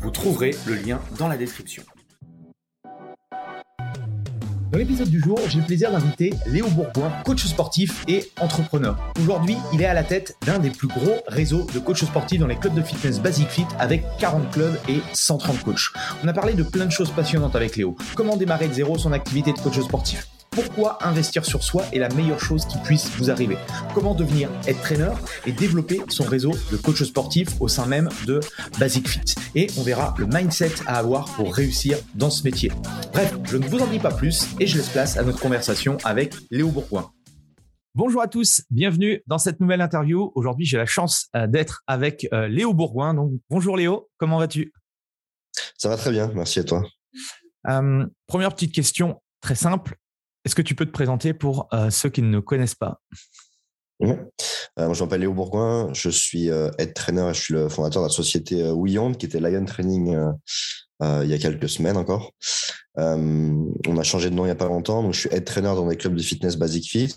Vous trouverez le lien dans la description. Dans l'épisode du jour, j'ai le plaisir d'inviter Léo Bourgoin, coach sportif et entrepreneur. Aujourd'hui, il est à la tête d'un des plus gros réseaux de coachs sportifs dans les clubs de fitness Basic Fit avec 40 clubs et 130 coachs. On a parlé de plein de choses passionnantes avec Léo. Comment démarrer de zéro son activité de coach sportif? Pourquoi investir sur soi est la meilleure chose qui puisse vous arriver. Comment devenir être trainer et développer son réseau de coachs sportifs au sein même de Basic Fit. Et on verra le mindset à avoir pour réussir dans ce métier. Bref, je ne vous en dis pas plus et je laisse place à notre conversation avec Léo Bourgoin. Bonjour à tous, bienvenue dans cette nouvelle interview. Aujourd'hui, j'ai la chance euh, d'être avec euh, Léo Bourgoin. Donc, bonjour Léo, comment vas-tu? Ça va très bien, merci à toi? Euh, première petite question très simple. Est-ce que tu peux te présenter pour euh, ceux qui ne nous connaissent pas? Euh, je m'appelle Léo Bourgoin, je suis euh, head trainer, je suis le fondateur de la société euh, qui était Lion Training il y a quelques semaines encore. on a changé de nom il n'y a pas longtemps, donc je suis head trainer dans des clubs de fitness Basic Fit.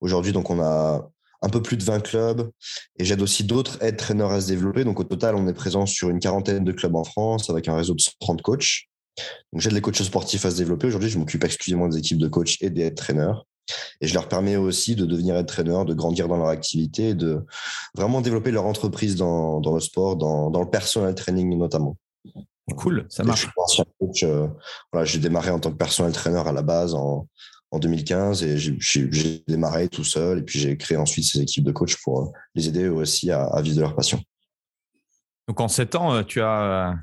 Aujourd'hui, donc on a un peu plus de 20 clubs et j'aide aussi d'autres head trainers à se développer. Donc au total, on est présent sur une quarantaine de clubs en France avec un réseau de 130 coachs. Donc, j'aide les coachs sportifs à se développer. Aujourd'hui, je m'occupe exclusivement des équipes de coachs et des head trainers. Et je leur permets aussi de devenir head trainer, de grandir dans leur activité, de vraiment développer leur entreprise dans, dans le sport, dans, dans, le personal training notamment. Cool, ça marche. Euh, voilà, j'ai démarré en tant que personal trainer à la base en, en 2015 et j'ai démarré tout seul et puis j'ai créé ensuite ces équipes de coachs pour euh, les aider aussi à, à vivre de leur passion. Donc en sept ans, euh, tu as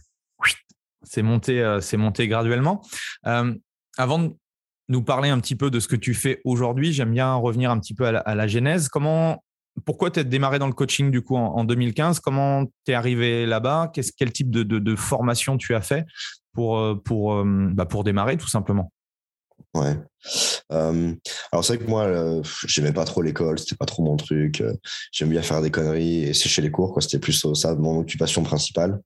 c'est monté, euh, c'est monté graduellement. Euh, avant de nous parler un petit peu de ce que tu fais aujourd'hui, j'aime bien revenir un petit peu à la, genèse. Comment, pourquoi tu as démarré dans le coaching du coup en, 2015 Comment tu es arrivé là-bas? Quel type de, formation tu as fait pour, euh, bah, pour démarrer tout simplement? Ouais. Euh, alors c'est vrai que moi, euh, j'aimais pas trop l'école, c'était pas trop mon truc. Euh, j'aime bien faire des conneries et sécher les cours, quoi. C'était plus ça mon occupation principale.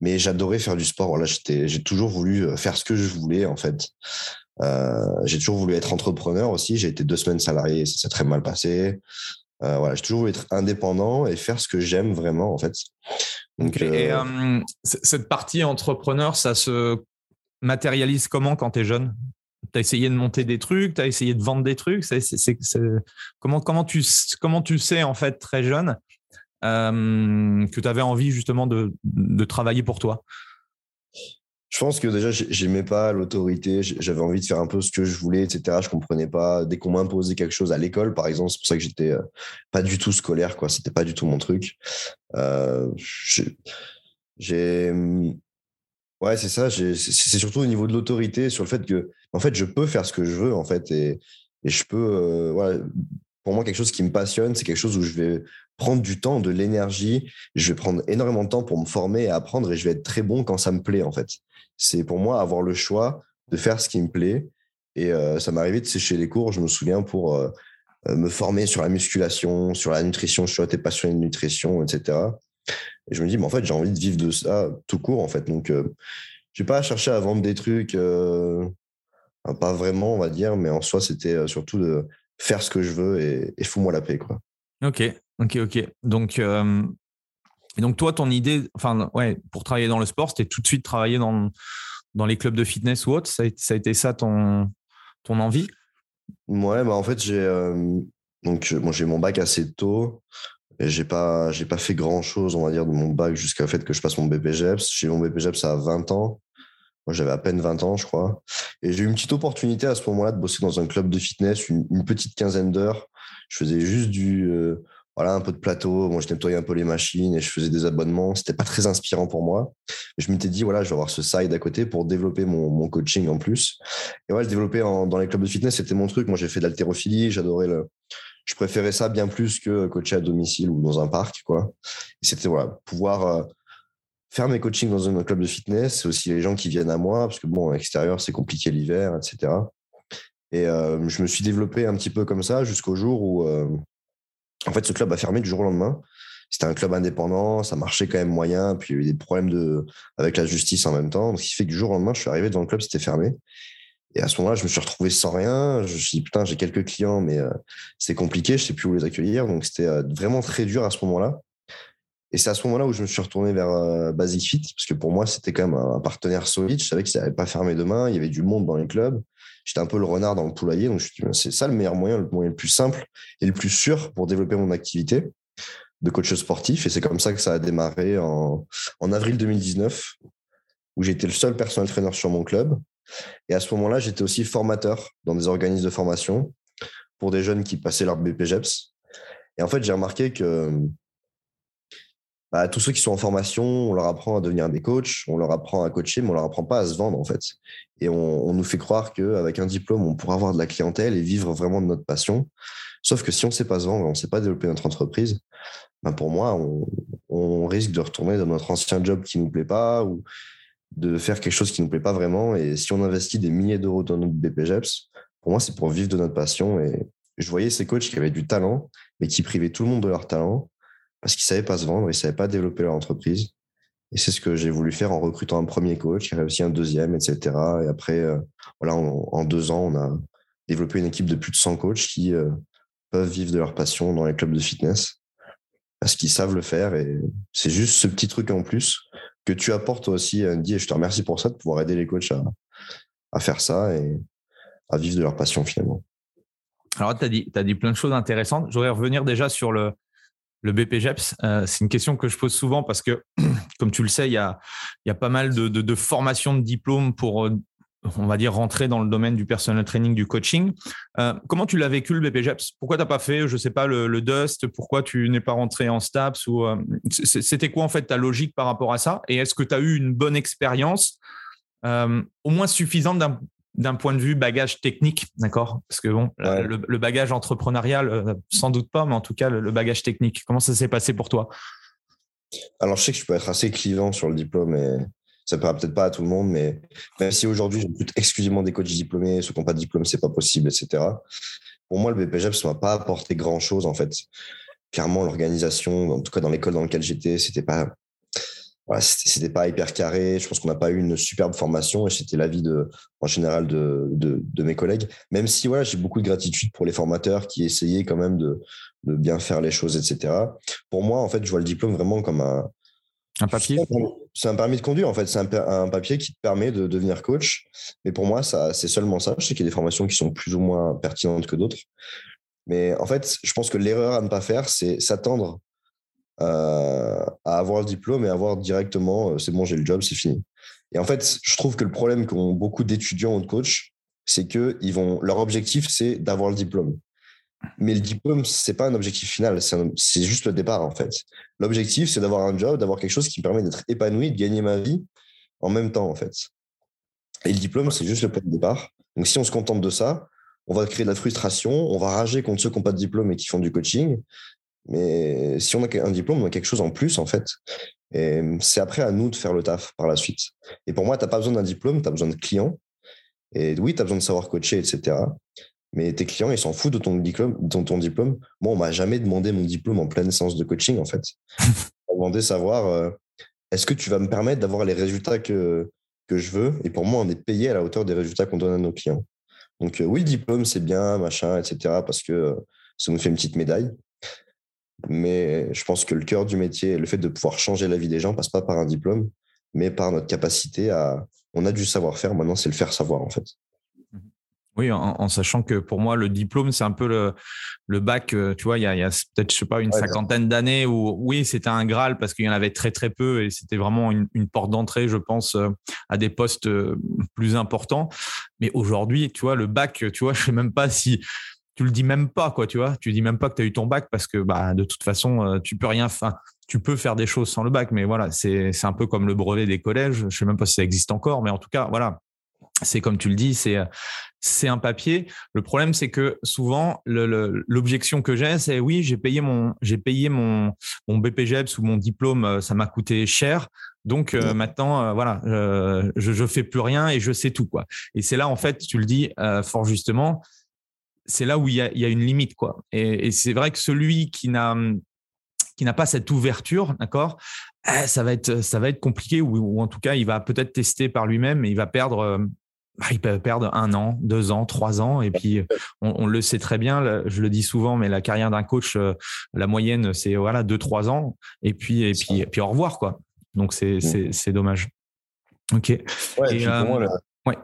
Mais j'adorais faire du sport. Voilà, j'étais, j'ai toujours voulu faire ce que je voulais en fait. j'ai toujours voulu être entrepreneur aussi. J'ai été deux semaines salarié, ça s'est très mal passé. voilà, j'ai toujours voulu être indépendant et faire ce que j'aime vraiment en fait. Donc, Et cette partie entrepreneur, ça se matérialise comment quand tu es jeune? Tu as essayé de monter des trucs, tu as essayé de vendre des trucs. comment, comment, tu, comment tu sais, en fait, très jeune, euh, que tu avais envie justement de, de, travailler pour toi? Je pense que déjà, j'aimais pas l'autorité. J'avais envie de faire un peu ce que je voulais, etc. Je comprenais pas. Dès qu'on m'imposait quelque chose à l'école, par exemple, c'est pour ça que j'étais euh, pas du tout scolaire, quoi. C'était pas du tout mon truc. Euh, j'ai Ouais, c'est ça. C'est surtout au niveau de l'autorité, sur le fait que, en fait, je peux faire ce que je veux, en fait, et, je peux. Euh, pour moi, quelque chose qui me passionne, c'est quelque chose où je vais prendre du temps, de l'énergie. Je vais prendre énormément de temps pour me former et apprendre, et je vais être très bon quand ça me plaît, en fait. C'est pour moi avoir le choix de faire ce qui me plaît. Et euh, ça m'est arrivé de sécher les cours, je me souviens, pour euh, me former sur la musculation, sur la nutrition. Je suis passionné de nutrition, etc. Et je me dis, mais en fait, j'ai envie de vivre de ça tout court, en fait. Donc, euh, je n'ai pas cherché à vendre des trucs, pas vraiment, on va dire, mais en soi, c'était euh, surtout de faire ce que je veux et, et fous-moi la paix, quoi. Ok, ok, ok. Donc, et donc toi, ton idée, enfin, ouais, pour travailler dans le sport, c'était tout de suite travailler dans, dans les clubs de fitness ou autre. Ça a, ça a été ça ton, ton envie? Ouais, bah en fait, j'ai donc bon, j'ai mon bac assez tôt j'ai pas, j'ai pas fait grand chose, on va dire, de mon bac jusqu'à fait que je passe mon BPGEPS. J'ai mon BPGEPS à 20 ans. Moi, j'avais à peine 20 ans, je crois. Et j'ai eu une petite opportunité à ce moment-là de bosser dans un club de fitness, une, petite quinzaine d'heures. Je faisais juste du, euh, voilà, un peu de plateau. Moi, je nettoyais un peu les machines et je faisais des abonnements. C'était pas très inspirant pour moi. Mais je m'étais dit, voilà, je vais avoir ce side à côté pour développer mon, coaching en plus. Et ouais, le développer dans les clubs de fitness, c'était mon truc. Moi, j'ai fait de l'haltérophilie. J'adorais le, je préférais ça bien plus que coacher à domicile ou dans un parc, quoi. C'était voilà, pouvoir euh, faire mes coachings dans un club de fitness, c'est aussi les gens qui viennent à moi, parce que bon, à l'extérieur, c'est compliqué l'hiver, etc. Et euh, je me suis développé un petit peu comme ça jusqu'au jour où, euh, en fait, ce club a fermé du jour au lendemain. C'était un club indépendant, ça marchait quand même moyen, puis il y a eu des problèmes de, avec la justice en même temps. ce qui fait que du jour au lendemain, je suis arrivé dans le club, c'était fermé. Et à ce moment-là, je me suis retrouvé sans rien. Je me suis dit, putain, j'ai quelques clients, mais euh, c'est compliqué, je sais plus où les accueillir. Donc, c'était vraiment très dur à ce moment-là. Et c'est à ce moment-là où je me suis retourné vers Basic Fit, parce que pour moi, c'était quand même un partenaire solide. Je savais qu'ils n'avaient pas fermé demain, il y avait du monde dans les clubs j'étais un peu le renard dans le poulailler. Donc, je me c'est ça le meilleur moyen, le moyen le plus simple et le plus sûr pour développer mon activité de coach sportif. Et c'est comme ça que ça a démarré en, en avril 2019, où j'étais le seul personnel trainer sur mon club. Et à ce moment-là, j'étais aussi formateur dans des organismes de formation pour des jeunes qui passaient leur BPGEPS. Et en fait, j'ai remarqué que bah, tous ceux qui sont en formation, on leur apprend à devenir des coachs, on leur apprend à coacher, mais on leur apprend pas à se vendre en fait. Et on, nous fait croire qu'avec un diplôme, on pourra avoir de la clientèle et vivre vraiment de notre passion. Sauf que si on ne sait pas se vendre, on ne sait pas développer notre entreprise, bah, pour moi, on, risque de retourner dans notre ancien job qui ne nous plaît pas ou de faire quelque chose qui ne nous plaît pas vraiment. Et si on investit des milliers d'euros dans notre BPGEPS, pour moi, c'est pour vivre de notre passion. Et je voyais ces coachs qui avaient du talent, mais qui privaient tout le monde de leur talent parce qu'ils ne savaient pas se vendre, ils ne savaient pas développer leur entreprise. Et c'est ce que j'ai voulu faire en recrutant un premier coach, j'ai réussi un deuxième, etc. Et après, euh, voilà, en, deux ans, on a développé une équipe de plus de 100 coachs qui euh, peuvent vivre de leur passion dans les clubs de fitness parce qu'ils savent le faire. Et c'est juste ce petit truc en plus que tu apportes aussi, Andy, et je te remercie pour ça, de pouvoir aider les coachs à, faire ça et à vivre de leur passion finalement. Alors, tu as dit, as dit plein de choses intéressantes. Je voudrais revenir déjà sur le, le BPGEPS, euh, c'est une question que je pose souvent parce que, comme tu le sais, il y a, pas mal de formations de diplômes pour, euh, on va dire, rentrer dans le domaine du personal training, du coaching. Euh, comment tu l'as vécu le BPGEPS Pourquoi tu n'as pas fait, je ne sais pas, le, Dust? Pourquoi tu n'es pas rentré en STAPS ou, C'était quoi en fait ta logique par rapport à ça? Et est-ce que tu as eu une bonne expérience au moins suffisante d'un d'un point de vue bagage technique, d'accord? Parce que bon, le, bagage entrepreneurial, euh, sans doute pas, mais en tout cas, le, bagage technique, comment ça s'est passé pour toi? Alors, je sais que je peux être assez clivant sur le diplôme et ça ne peut-être pas à tout le monde, mais même si aujourd'hui, j'écoute exclusivement des coachs diplômés, ceux qui n'ont pas de diplôme, c'est pas possible, etc. Pour moi, le BPGEP, ça m'a pas apporté grand-chose, en fait. Clairement, l'organisation, en tout cas dans l'école dans laquelle j'étais, c'était pas voilà, c'était pas hyper carré. Je pense qu'on n'a pas eu une superbe formation et c'était l'avis de, en général de, de, mes collègues. Même si voilà, j'ai beaucoup de gratitude pour les formateurs qui essayaient quand même de, de, bien faire les choses, etc. Pour moi, en fait, je vois le diplôme vraiment comme un, un papier. C'est un permis de conduire, en fait. C'est un, papier qui te permet de devenir coach. Mais pour moi, ça, c'est seulement ça. Je sais qu'il y a des formations qui sont plus ou moins pertinentes que d'autres. Mais en fait, je pense que l'erreur à ne pas faire, c'est s'attendre à avoir le diplôme et avoir directement, euh, c'est bon, j'ai le job, c'est fini. Et en fait, je trouve que le problème qu'ont beaucoup d'étudiants ou de coachs, c'est que ils vont, leur objectif, c'est d'avoir le diplôme. Mais le diplôme, c'est pas un objectif final, c'est juste le départ en fait. L'objectif, c'est d'avoir un job, d'avoir quelque chose qui me permet d'être épanoui, de gagner ma vie en même temps en fait. Et le diplôme, c'est juste le point de départ. Donc si on se contente de ça, on va créer de la frustration, on va rager contre ceux qui n'ont pas de diplôme et qui font du coaching, mais si on a un diplôme, on a quelque chose en plus, en fait. Et c'est après à nous de faire le taf par la suite. Et pour moi, tu n'as pas besoin d'un diplôme, tu as besoin de clients. Et oui, tu as besoin de savoir coacher, etc. Mais tes clients, ils s'en foutent de ton diplôme. De ton diplôme. Moi, on m'a jamais demandé mon diplôme en pleine séance de coaching, en fait. on m'a demandé de savoir euh, est-ce que tu vas me permettre d'avoir les résultats que, que je veux? Et pour moi, on est payé à la hauteur des résultats qu'on donne à nos clients. Donc, euh, oui, le diplôme, c'est bien, machin, etc. Parce que euh, ça nous fait une petite médaille. Mais je pense que le cœur du métier, le fait de pouvoir changer la vie des gens, passe pas par un diplôme, mais par notre capacité à. On a du savoir-faire, maintenant, c'est le faire savoir, en fait. Oui, en, sachant que pour moi, le diplôme, c'est un peu le, le bac. Euh, tu vois, il y a, peut-être, je sais pas, une cinquantaine d'années où, oui, c'était un Graal parce qu'il y en avait très, très peu et c'était vraiment une, une porte d'entrée, je pense, euh, à des postes euh, plus importants. Mais aujourd'hui, tu vois, le bac, tu vois, je sais même pas si tu le dis même pas, quoi, tu vois. Tu dis même pas que tu as eu ton bac parce que, bah, de toute façon, euh, tu peux rien, enfin, tu peux faire des choses sans le bac, mais voilà, c'est un peu comme le brevet des collèges. Je sais même pas si ça existe encore, mais en tout cas, voilà. c'est comme tu le dis, c'est c'est un papier. Le problème, c'est que souvent, l'objection que j'ai, c'est oui, j'ai payé mon j'ai payé mon mon BPGEPS ou mon diplôme, euh, ça m'a coûté cher. Donc euh, maintenant, euh, voilà, je je fais plus rien et je sais tout quoi. Et c'est là en fait, tu le dis fort justement, c'est là où il y a, il y a une limite quoi. Et, et c'est vrai que celui qui n'a qui n'a pas cette ouverture, d'accord, eh, ça va être ça va être compliqué ou, ou en tout cas il va peut-être tester par lui-même et il va perdre bah, il peut perdre un an, deux ans, trois ans. Et puis, on, le sait très bien, je le dis souvent, mais la carrière d'un coach, euh, la moyenne, c'est voilà, deux, trois ans. Et puis, et puis, et puis au revoir, quoi. Donc, c'est mmh. dommage. OK. Ouais,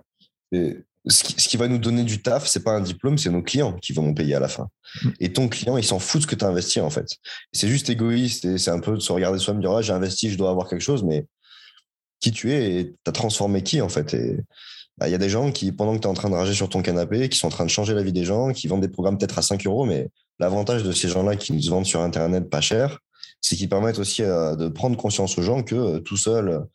euh, ce, qui, va nous donner du taf, c'est pas un diplôme, c'est nos clients qui vont nous payer à la fin. Mmh. Et ton client, il s'en fout de ce que tu as investi, en fait. C'est juste égoïste et c'est un peu de se regarder soi-même, dire, ah, j'ai investi, je dois avoir quelque chose, mais qui tu es et tu as transformé qui, en fait? Et bah, il y a des gens qui, pendant que tu es en train de rager sur ton canapé, qui sont en train de changer la vie des gens, qui vendent des programmes peut-être à 5 euros, mais l'avantage de ces gens-là qui nous vendent sur Internet pas cher, c'est qu'ils permettent aussi euh, de prendre conscience aux gens que euh, tout seul,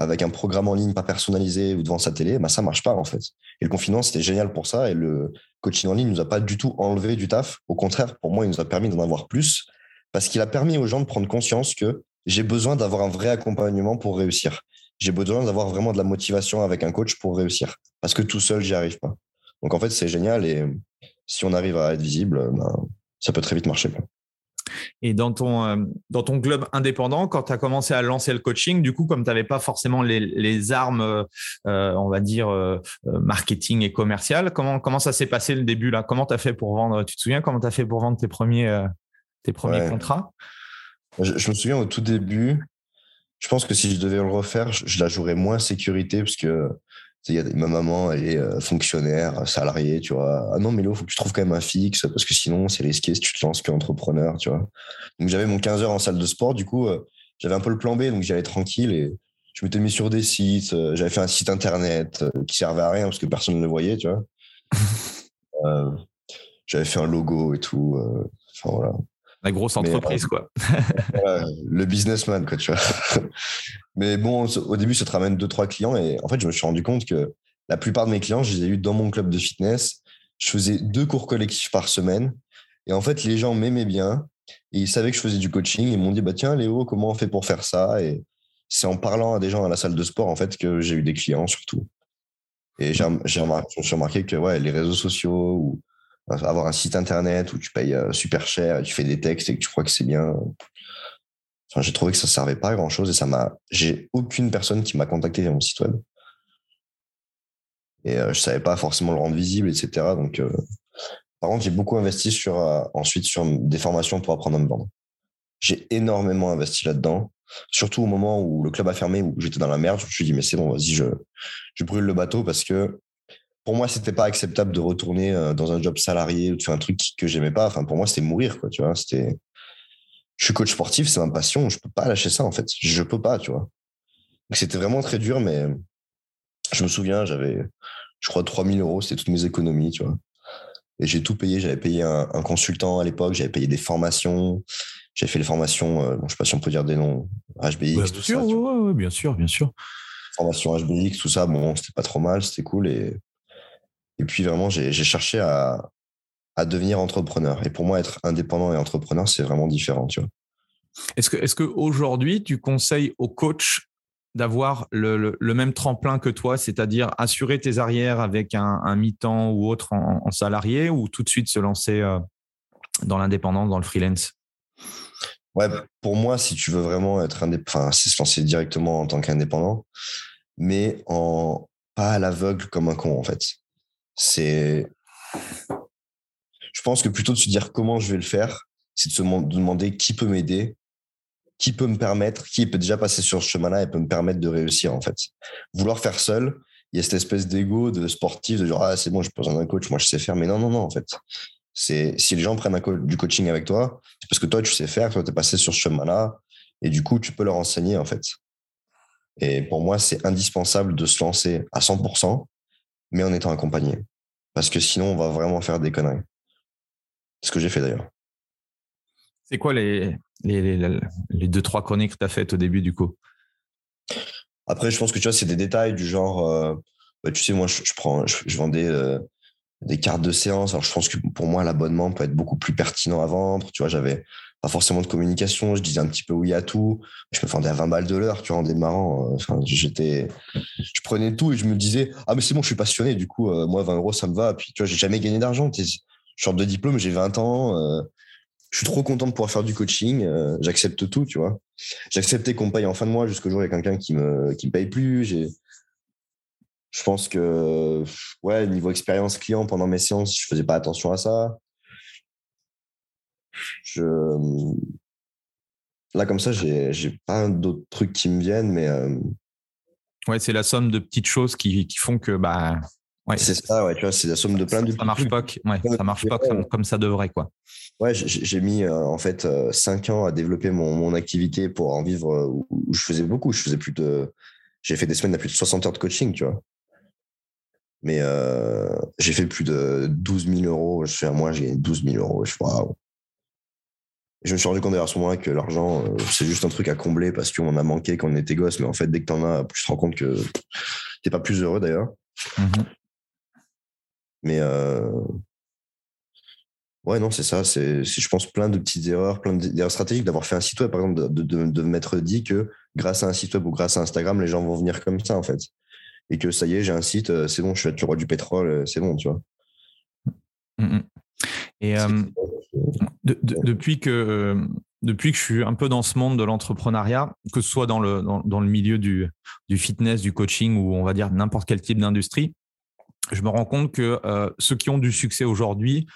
avec un programme en ligne pas personnalisé ou devant sa télé, bah, ça marche pas en fait. Et le confinement, c'était génial pour ça. Et le coaching en ligne nous a pas du tout enlevé du taf. Au contraire, pour moi, il nous a permis d'en avoir plus parce qu'il a permis aux gens de prendre conscience que j'ai besoin d'avoir un vrai accompagnement pour réussir j'ai besoin d'avoir vraiment de la motivation avec un coach pour réussir. Parce que tout seul, j'y arrive pas. Donc en fait, c'est génial et si on arrive à être visible, ben, ça peut très vite marcher. Et dans ton, euh, dans ton club indépendant, quand tu as commencé à lancer le coaching, du coup, comme tu n'avais pas forcément les, les armes, euh, on va dire, euh, marketing et commercial, comment, comment ça s'est passé le début là? Comment tu as fait pour vendre Tu te souviens comment tu as fait pour vendre tes premiers, tes premiers contrats? Je, je, me souviens au tout début, je pense que si je devais le refaire, je, la jouerais moins sécurité parce que ma maman, elle est euh, fonctionnaire, salariée, tu vois. Ah non, mais là, il faut que tu trouves quand même un fixe parce que sinon, c'est risqué si tu te lances qu'entrepreneur, tu vois. Donc, j'avais mon 15 heures en salle de sport, du coup, euh, j'avais un peu le plan B, donc j'y allais tranquille et je m'étais mis sur des sites. Euh, j'avais fait un site internet qui servait à rien parce que personne ne le voyait, tu vois. j'avais fait un logo et tout. Enfin, voilà. La grosse entreprise, quoi. le businessman, quoi, tu vois. Mais bon, au début, ça te ramène deux, trois clients. Et en fait, je me suis rendu compte que la plupart de mes clients, je les ai eus dans mon club de fitness. Je faisais deux cours collectifs par semaine. Et en fait, les gens m'aimaient bien. Et ils savaient que je faisais du coaching. Ils m'ont dit, bah, tiens, Léo, comment on fait pour faire ça? Et c'est en parlant à des gens à la salle de sport, en fait, que j'ai eu des clients, surtout. Et j'ai remarqué, remarqué que ouais, les réseaux sociaux ou avoir un site internet où tu payes euh, super cher tu fais des textes et que tu crois que c'est bien. Enfin, j'ai trouvé que ça ne servait pas à grand chose et ça m'a. J'ai aucune personne qui m'a contacté via mon site web. Et euh, je savais pas forcément le rendre visible, etc. Donc, euh, par contre, j'ai beaucoup investi sur, ensuite sur des formations pour apprendre à me vendre. J'ai énormément investi là-dedans, surtout au moment où le club a fermé, où j'étais dans la merde. Je me suis dit, mais c'est bon, vas-y, je, je brûle le bateau parce que pour moi, c'était pas acceptable de retourner euh, dans un job salarié ou faire un truc que j'aimais pas. Enfin, pour moi, c'était mourir, quoi, tu vois. C'était, je suis coach sportif, c'est ma passion. Je peux pas lâcher ça, en fait. Je peux pas, tu vois. Donc, c'était vraiment très dur, mais je me souviens, j'avais, je crois, 3000 euros, c'était toutes mes économies, tu vois. Et j'ai tout payé. J'avais payé un, consultant à l'époque, j'avais payé des formations. J'avais fait les formations, euh, bon, je sais pas si on peut dire des noms, HBX, bien tout sûr, ça. bien sûr, bien sûr. Formation HBX, tout ça, bon, c'était pas trop mal, c'était cool. Et et puis vraiment, j'ai cherché à, devenir entrepreneur. Et pour moi, être indépendant et entrepreneur, c'est vraiment différent, tu vois. Est-ce que, est qu'aujourd'hui, tu conseilles aux coachs d'avoir le, même tremplin que toi, c'est-à-dire assurer tes arrières avec un, mi-temps ou autre en, salarié, ou tout de suite se lancer euh, dans l'indépendance, dans le freelance? Ouais, pour moi, si tu veux vraiment être indépendant, c'est se lancer directement en tant qu'indépendant, mais en pas à l'aveugle comme un con, en fait c'est. Je pense que plutôt de se dire comment je vais le faire, c'est de se demander qui peut m'aider, qui peut me permettre, qui peut déjà passer sur ce chemin-là et peut me permettre de réussir, en fait. Vouloir faire seul, il y a cette espèce d'ego de sportif, de genre, ah, c'est bon, j'ai besoin d'un coach, moi, je sais faire. Mais non, non, non, en fait. C'est, si les gens prennent du coaching avec toi, c'est parce que toi, tu sais faire, toi, tu es passé sur ce chemin-là, et du coup, tu peux leur enseigner, en fait. Et pour moi, c'est indispensable de se lancer à 100%, mais en étant accompagné. Parce que sinon, on va vraiment faire des conneries. Ce que j'ai fait d'ailleurs. C'est quoi les, les, les, deux, trois conneries que tu as faites au début du coup? Après, je pense que tu vois, c'est des détails du genre, euh, bah, tu sais, moi, je, prends, je, vendais des cartes de séance. Alors, je pense que pour moi, l'abonnement peut être beaucoup plus pertinent à vendre. Tu vois, j'avais pas forcément de communication. Je disais un petit peu oui à tout. Je me vendais à 20 balles de l'heure, tu vois, en démarrant. Enfin, j'étais, je prenais tout et je me disais, ah, mais c'est bon, je suis passionné. Du coup, moi, 20 euros, ça me va. Puis, tu vois, j'ai jamais gagné d'argent. Je de diplôme, j'ai 20 ans je suis trop content de pouvoir faire du coaching. Euh, j'accepte tout, tu vois. J'acceptais qu'on paye en fin de mois jusqu'au jour où il y a quelqu'un qui me, qui me paye plus. Je pense que, ouais, niveau expérience client pendant mes séances, je faisais pas attention à ça. Je, là, comme ça, j'ai pas d'autres trucs qui me viennent, mais. Euh, ouais, c'est la somme de petites choses qui, qui font que, bah, c'est ça, ouais, tu vois, c'est la somme de plein de. Ça marche pas, ouais, ça marche pas comme, ça devrait, quoi. Ouais, j'ai mis euh, en fait euh, cinq ans à développer mon, mon, activité pour en vivre euh, où, je faisais beaucoup. Je faisais plus de. J'ai fait des semaines à plus de 60 heures de coaching, tu vois. Mais j'ai fait plus de 12 000 euros. Je suis à moi, j'ai gagné 12 000 euros. Je, waouh. je me suis rendu compte à ce moment-là que l'argent, c'est juste un truc à combler parce qu'on a manqué quand on était gosse. Mais en fait, dès que tu en as, tu te rends compte que t'es pas plus heureux d'ailleurs. Mmh mais euh, ouais, non, c'est ça. C'est, je pense, plein de petites erreurs, plein d'erreurs stratégiques d'avoir fait un site web, par exemple, de, de, de m'être dit que grâce à un site web ou grâce à Instagram, les gens vont venir comme ça, en fait. Et que ça y est, j'ai un site, euh, c'est bon, je vais être le roi du pétrole, euh, c'est bon, tu vois. Mmh, mmh. Et depuis que depuis que je suis un peu dans ce monde de l'entrepreneuriat, que ce soit dans le, dans, dans, le milieu du, du fitness, du coaching ou on va dire n'importe quel type d'industrie, je me rends compte que euh, ceux qui ont du succès aujourd'hui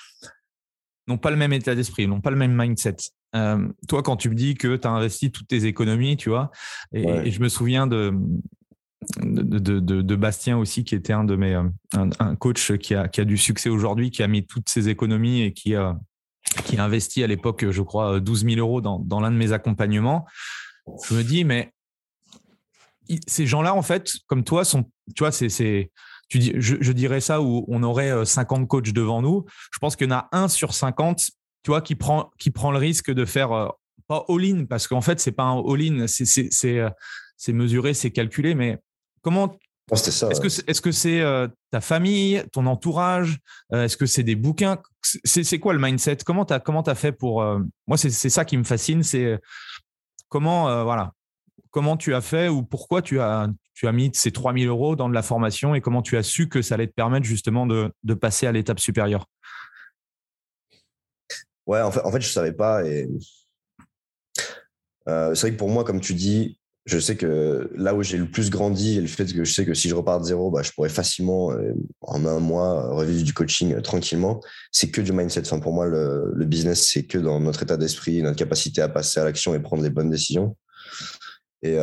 n'ont pas le même état d'esprit, n'ont pas le même mindset. Euh, toi, quand tu me dis que tu as investi toutes tes économies, tu vois, et, je me souviens de, de, de, Bastien aussi, qui était un de mes un, coach qui a, qui a du succès aujourd'hui, qui a mis toutes ses économies et qui a, qui a investi à l'époque, je crois, 12 000 euros dans, dans l'un de mes accompagnements. Je me dis, mais ces gens-là, en fait, comme toi, sont, tu vois, c'est tu dis, je, dirais ça où on aurait 50 euh, coachs devant nous. Je pense qu'il y en a un sur 50, tu vois, qui prend, qui prend le risque de faire euh, pas all-in, parce qu'en fait, c'est pas un all-in, c'est euh, mesuré, c'est calculé, mais comment est-ce que c'est ta famille, ton entourage Est-ce que c'est des bouquins? C'est quoi le mindset? Comment tu as comment as fait pour Moi, c'est ça qui me fascine. C'est comment voilà comment tu as fait ou pourquoi tu as tu as mis ces 3000 euros dans de la formation et comment tu as su que ça allait te permettre justement de, passer à l'étape supérieure? Ouais, en fait, en fait je ne savais pas. Et... Euh, c'est vrai que pour moi, comme tu dis, je sais que là où j'ai le plus grandi et le fait que je sais que si je repars de zéro, bah, je pourrais facilement, euh, en un mois, revivre du coaching euh, tranquillement, c'est que du mindset. Enfin, pour moi, le, le business, c'est que dans notre état d'esprit, notre capacité à passer à l'action et prendre les bonnes décisions. Et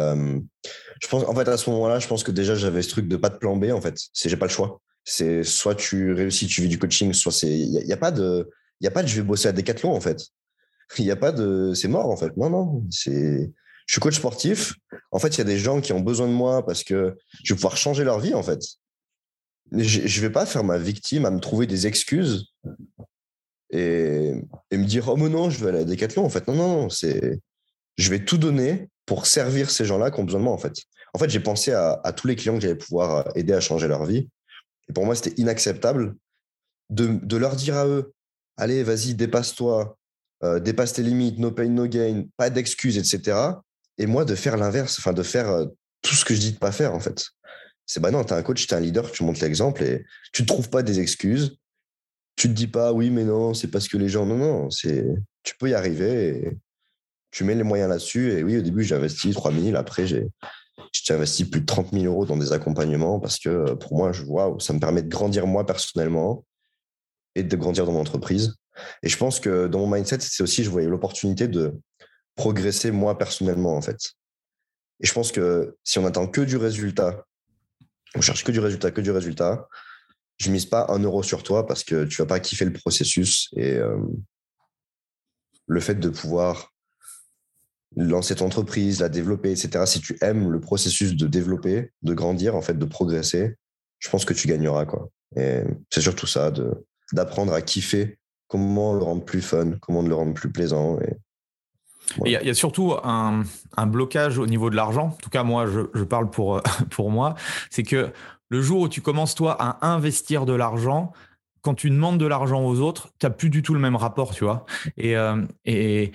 je pense, en fait, à ce moment-là, je pense que déjà, j'avais ce truc de pas de plan B, en fait. C'est, j'ai pas le choix. C'est soit tu réussis, tu vis du coaching, soit c'est. Il n'y a, pas de. Il y a pas de je vais bosser à Decathlon, en fait. Il n'y a pas de. C'est mort, en fait. Non, non. C'est. Je suis coach sportif. En fait, il y a des gens qui ont besoin de moi parce que je vais pouvoir changer leur vie, en fait. Je ne vais pas faire ma victime à me trouver des excuses et, me dire Oh, mais non, je vais aller à Decathlon. En fait, non, non, non. C'est, je vais tout donner pour servir ces gens-là qui ont besoin de moi, en fait. En fait, j'ai pensé à, tous les clients que j'allais pouvoir euh, aider à changer leur vie. Et pour moi, c'était inacceptable de, leur dire à eux, allez, vas-y, dépasse-toi, euh, dépasse tes limites, no pain, no gain, pas d'excuses, etc. Et moi, de faire l'inverse, enfin, de faire euh, tout ce que je dis de pas faire, en fait. C'est bah non, tu es un coach, tu es un leader, tu montres l'exemple et tu ne trouves pas des excuses. Tu te dis pas, oui, mais non, c'est parce que les gens. Non, non, tu peux y arriver. Tu mets les moyens là-dessus. Et oui, au début, j'ai investi 3 000. Après, j'ai investi plus de 30 000 euros dans des accompagnements parce que euh, pour moi, je vois, ça me permet de grandir moi personnellement et de grandir dans mon entreprise. Et je pense que dans mon mindset, c'est aussi, je voyais l'opportunité de progresser moi personnellement, en fait. Et je pense que si on attend que du résultat, on cherche que du résultat, que du résultat, je mise pas un euro sur toi parce que tu vas pas kiffer le processus et euh, le fait de pouvoir lancer ton entreprise, la développer, etc. Si tu aimes le processus de développer, de grandir, en fait, de progresser, je pense que tu gagneras, quoi. Et c'est surtout ça, de, d'apprendre à kiffer comment le rendre plus fun, comment le rendre plus plaisant. Et Il y, a surtout un, blocage au niveau de l'argent. En tout cas, moi, je, parle pour, pour moi. C'est que le jour où tu commences, toi, à investir de l'argent, quand tu demandes de l'argent aux autres, tu n'as plus du tout le même rapport, tu vois. Et, euh, et,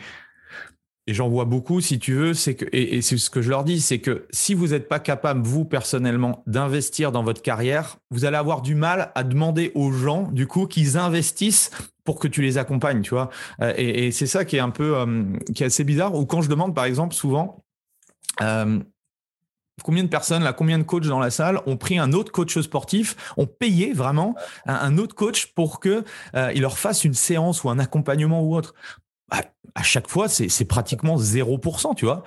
et j'en vois beaucoup, si tu veux, c'est que, et, c'est ce que je leur dis, c'est que si vous n'êtes pas capable, vous, personnellement, d'investir dans votre carrière, vous allez avoir du mal à demander aux gens, du coup, qu'ils investissent pour que tu les accompagnes, tu vois. Euh, et, c'est ça qui est un peu, euh, qui est assez bizarre, ou quand je demande, par exemple, souvent, euh, combien de personnes, là, combien de coachs dans la salle ont pris un autre coach sportif, ont payé vraiment un, autre coach pour que il leur fasse une séance ou un accompagnement ou autre à, chaque fois, c'est pratiquement 0%, tu vois.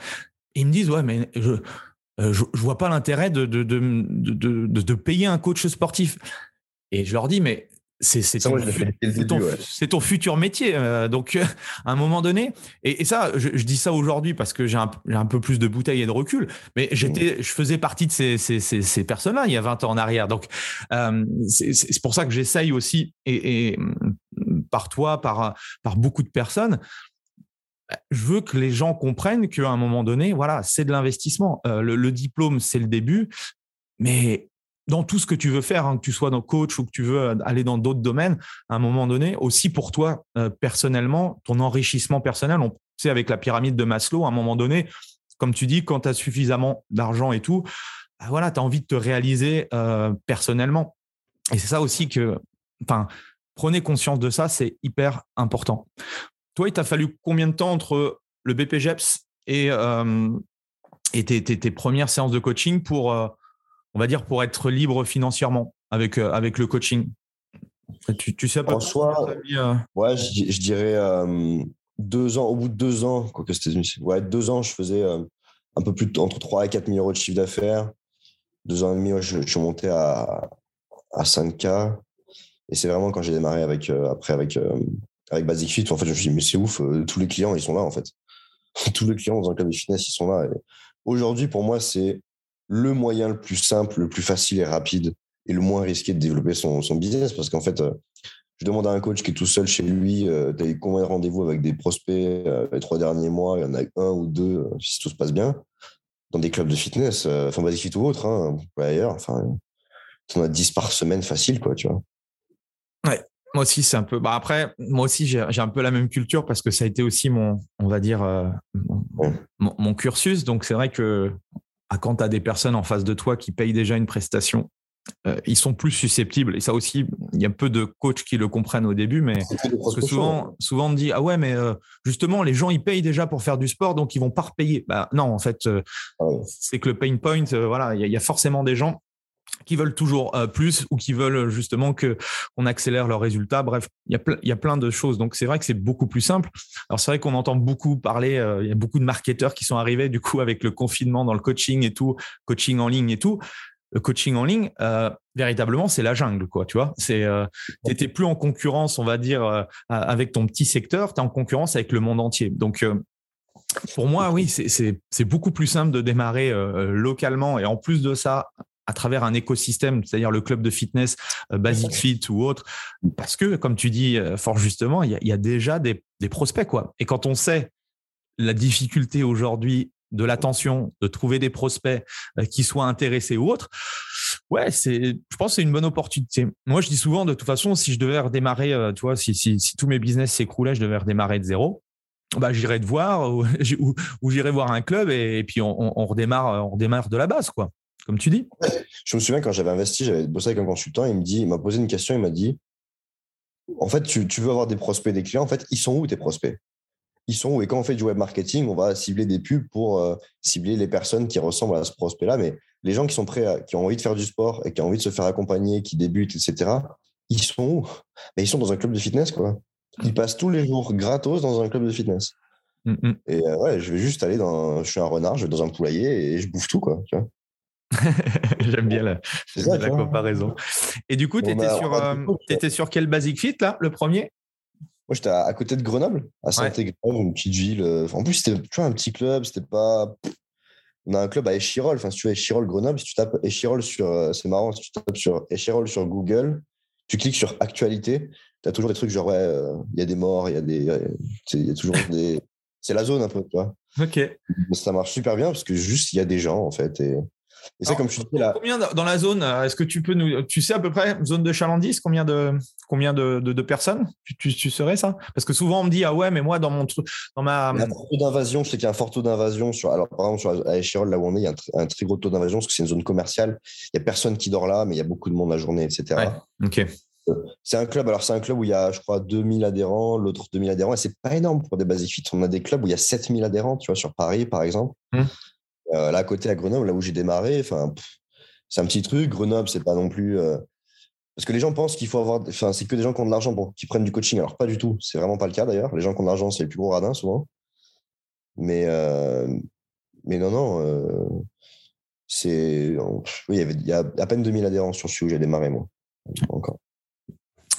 ils me disent, ouais, mais je, euh, je, vois pas l'intérêt de de, de, de, de, payer un coach sportif. Et je leur dis, mais c'est ton, ton, futur métier. Euh, donc, à un moment donné, et, ça, je, dis ça aujourd'hui parce que j'ai un, un, peu plus de bouteilles et de recul, mais j'étais, je faisais partie de ces, ces, ces, personnes-là il y a 20 ans en arrière. Donc, euh, c'est pour ça que j'essaye aussi, et, et, par toi, par, par beaucoup de personnes, je veux que les gens comprennent qu'à un moment donné, voilà, c'est de l'investissement. Euh, le, diplôme, c'est le début, mais dans tout ce que tu veux faire, hein, que tu sois dans coach ou que tu veux aller dans d'autres domaines, à un moment donné, aussi pour toi euh, personnellement, ton enrichissement personnel, on sait avec la pyramide de Maslow, à un moment donné, comme tu dis, quand tu as suffisamment d'argent et tout, bah voilà, tu as envie de te réaliser euh, personnellement. Et c'est ça aussi que, prenez conscience de ça, c'est hyper important. Toi, il t'a fallu combien de temps entre le BPGEPS et, euh, et tes, tes, premières séances de coaching pour on va dire, pour être libre financièrement avec, euh, avec le coaching tu, tu sais pas En soi, euh ouais, je, dirais euh, deux ans, au bout de deux ans, quoi que c'était ouais, deux ans, je faisais un peu plus de, entre 3 et 4 000 euros de chiffre d'affaires. Deux ans et demi, je, suis monté à, à 5K. Et c'est vraiment quand j'ai démarré avec, après avec, avec Basic Fit, en fait, je me suis dit, mais c'est ouf, tous les clients, ils sont là, en fait. tous les clients dans un club de fitness, ils sont là. Aujourd'hui, pour moi, c'est le moyen le plus simple, le plus facile et rapide et le moins risqué de développer son, business. Parce qu'en fait, euh, je demande à un coach qui est tout seul chez lui, euh, tu as eu combien de rendez-vous avec des prospects euh, les trois derniers mois Il y en a un ou deux, si tout se passe bien, dans des clubs de fitness, enfin Basic Fit ou autre, hein, ailleurs. Enfin, tu en as 10 par semaine facile, quoi, tu vois. Ouais. Moi aussi, c'est un peu. Bah après, moi aussi, j'ai un peu la même culture parce que ça a été aussi mon, on va dire, mon, cursus. Donc, c'est vrai que quand tu as des personnes en face de toi qui payent déjà une prestation, euh, ils sont plus susceptibles. Et ça aussi, il y a peu de coachs qui le comprennent au début, mais parce que souvent, souvent on me dit ah ouais, mais euh, justement les gens ils payent déjà pour faire du sport, donc ils vont pas repayer. Bah non, en fait, euh, ah c'est que le pain point, voilà, il y, a forcément des gens qui veulent toujours plus ou qui veulent justement que on accélère leurs résultats. Bref, il y a, plein de choses. Donc c'est vrai que c'est beaucoup plus simple. Alors c'est vrai qu'on entend beaucoup parler. il y a beaucoup de marketeurs qui sont arrivés du coup avec le confinement dans le coaching et tout, coaching en ligne et tout. Le coaching en ligne, véritablement, c'est la jungle, quoi. Tu vois, c'est euh, plus en concurrence, on va dire, avec ton petit secteur, tu es en concurrence avec le monde entier. Donc pour moi, oui, c'est beaucoup plus simple de démarrer localement et en plus de ça, à travers un écosystème, c'est-à-dire le club de fitness euh, Basic Fit ou autre, parce que, comme tu dis euh, fort justement, il y, a déjà des, prospects. quoi. Et quand on sait la difficulté aujourd'hui de l'attention, de trouver des prospects euh, qui soient intéressés ou autres, ouais, c'est, je pense que c'est une bonne opportunité. Moi, je dis souvent, de toute façon, si je devais redémarrer, tu vois, si, si, tous mes business s'écroulaient, je devais redémarrer de zéro. Bah, j'irais te voir ou, j'irais voir un club et, puis on, on, redémarre, on redémarre de la base, quoi comme tu dis. Je me souviens quand j'avais investi, j'avais bossé avec un consultant, il me dit, il m'a posé une question, il m'a dit, en fait, tu, veux avoir des prospects, des clients, en fait, ils sont où tes prospects? Ils sont où? Et quand on fait du web marketing, on va cibler des pubs pour euh, cibler les personnes qui ressemblent à ce prospect-là, mais les gens qui sont prêts, qui ont envie de faire du sport et qui ont envie de se faire accompagner, qui débutent, etc., ils sont où? Mais Ils sont dans un club de fitness, quoi. Ils passent tous les jours gratos dans un club de fitness. Mm, mm. Et euh, ouais, je vais juste aller dans. Je suis un renard, je vais dans un poulailler et je bouffe tout, quoi. Tu vois J'aime bien la, la comparaison. Et du coup, tu étais, sur, euh, étais sur quel Basic Fit, là, le premier? Moi, j'étais à, côté de Grenoble, à Saint-Égrave, une petite ville. Euh, en plus, c'était un petit club, c'était pas. On a un club à Échirol. Enfin, si tu veux Échirol, Grenoble, si tu tapes Échirol sur. Euh, c'est marrant, si tu tapes sur Échirol sur Google, tu cliques sur Actualité, tu as toujours des trucs genre, ouais, il y a des morts, il y, a des, il y a toujours des, c'est la zone un peu, tu vois. Ok. Ça marche super bien parce que juste, il y a des gens, en fait. Et, et ça, comme je dis là. Combien dans la zone Est-ce que tu peux nous. Tu sais à peu près, zone de chalandise, combien de, combien de, de, personnes? Tu, tu, serais ça? Parce que souvent, on me dit, ah ouais, mais moi, dans mon truc. Dans ma. Il y a un taux d'invasion. Je sais qu'il y a un fort taux d'invasion. Sur, alors, par exemple, sur, à Échirol, là où on est, il y a un, très gros taux d'invasion parce que c'est une zone commerciale. Il n'y a personne qui dort là, mais il y a beaucoup de monde la journée, etc. Ouais. Ok. C'est un club, alors c'est un club où il y a, je crois, 2000 adhérents, l'autre 2000 adhérents, et c'est pas énorme pour des Basic Fit. On a des clubs où il y a 7000 adhérents, tu vois, sur Paris, par exemple. Mmh. Euh, là, à côté, à Grenoble, là où j'ai démarré, c'est un petit truc. Grenoble, c'est pas non plus. Euh, parce que les gens pensent qu'il faut avoir. Enfin, c'est que des gens qui ont de l'argent qui prennent du coaching. Alors, pas du tout. C'est vraiment pas le cas d'ailleurs. Les gens qui ont de l'argent, c'est les plus gros radins souvent. Mais, euh, mais non, non. c'est. Oui, il y, a à peine 2000 adhérents sur ce où j'ai démarré, moi.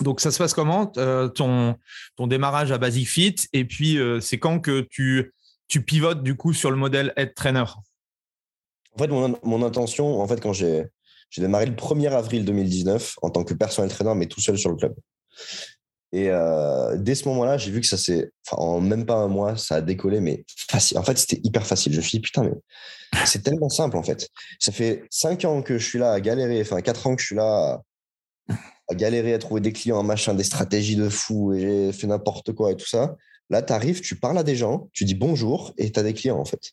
Donc, ça se passe comment ton, démarrage à Basic Fit? Et puis, c'est quand que tu, tu pivotes du coup sur le modèle Head Trainer? En fait, mon, intention, en fait, quand j'ai démarré le 1er avril 2019 en tant que personnel trainer, mais tout seul sur le club. Et euh, dès ce moment-là, j'ai vu que ça s'est, en même pas un mois, ça a décollé, mais facile. En fait, c'était hyper facile. Je me suis dit, putain, mais c'est tellement simple, en fait. Ça fait cinq ans que je suis là à galérer, enfin, quatre ans que je suis là à, galérer, à trouver des clients, machin, des stratégies de fou, et j'ai fait n'importe quoi et tout ça. Là, tu arrives, tu parles à des gens, tu dis bonjour, et tu as des clients, en fait.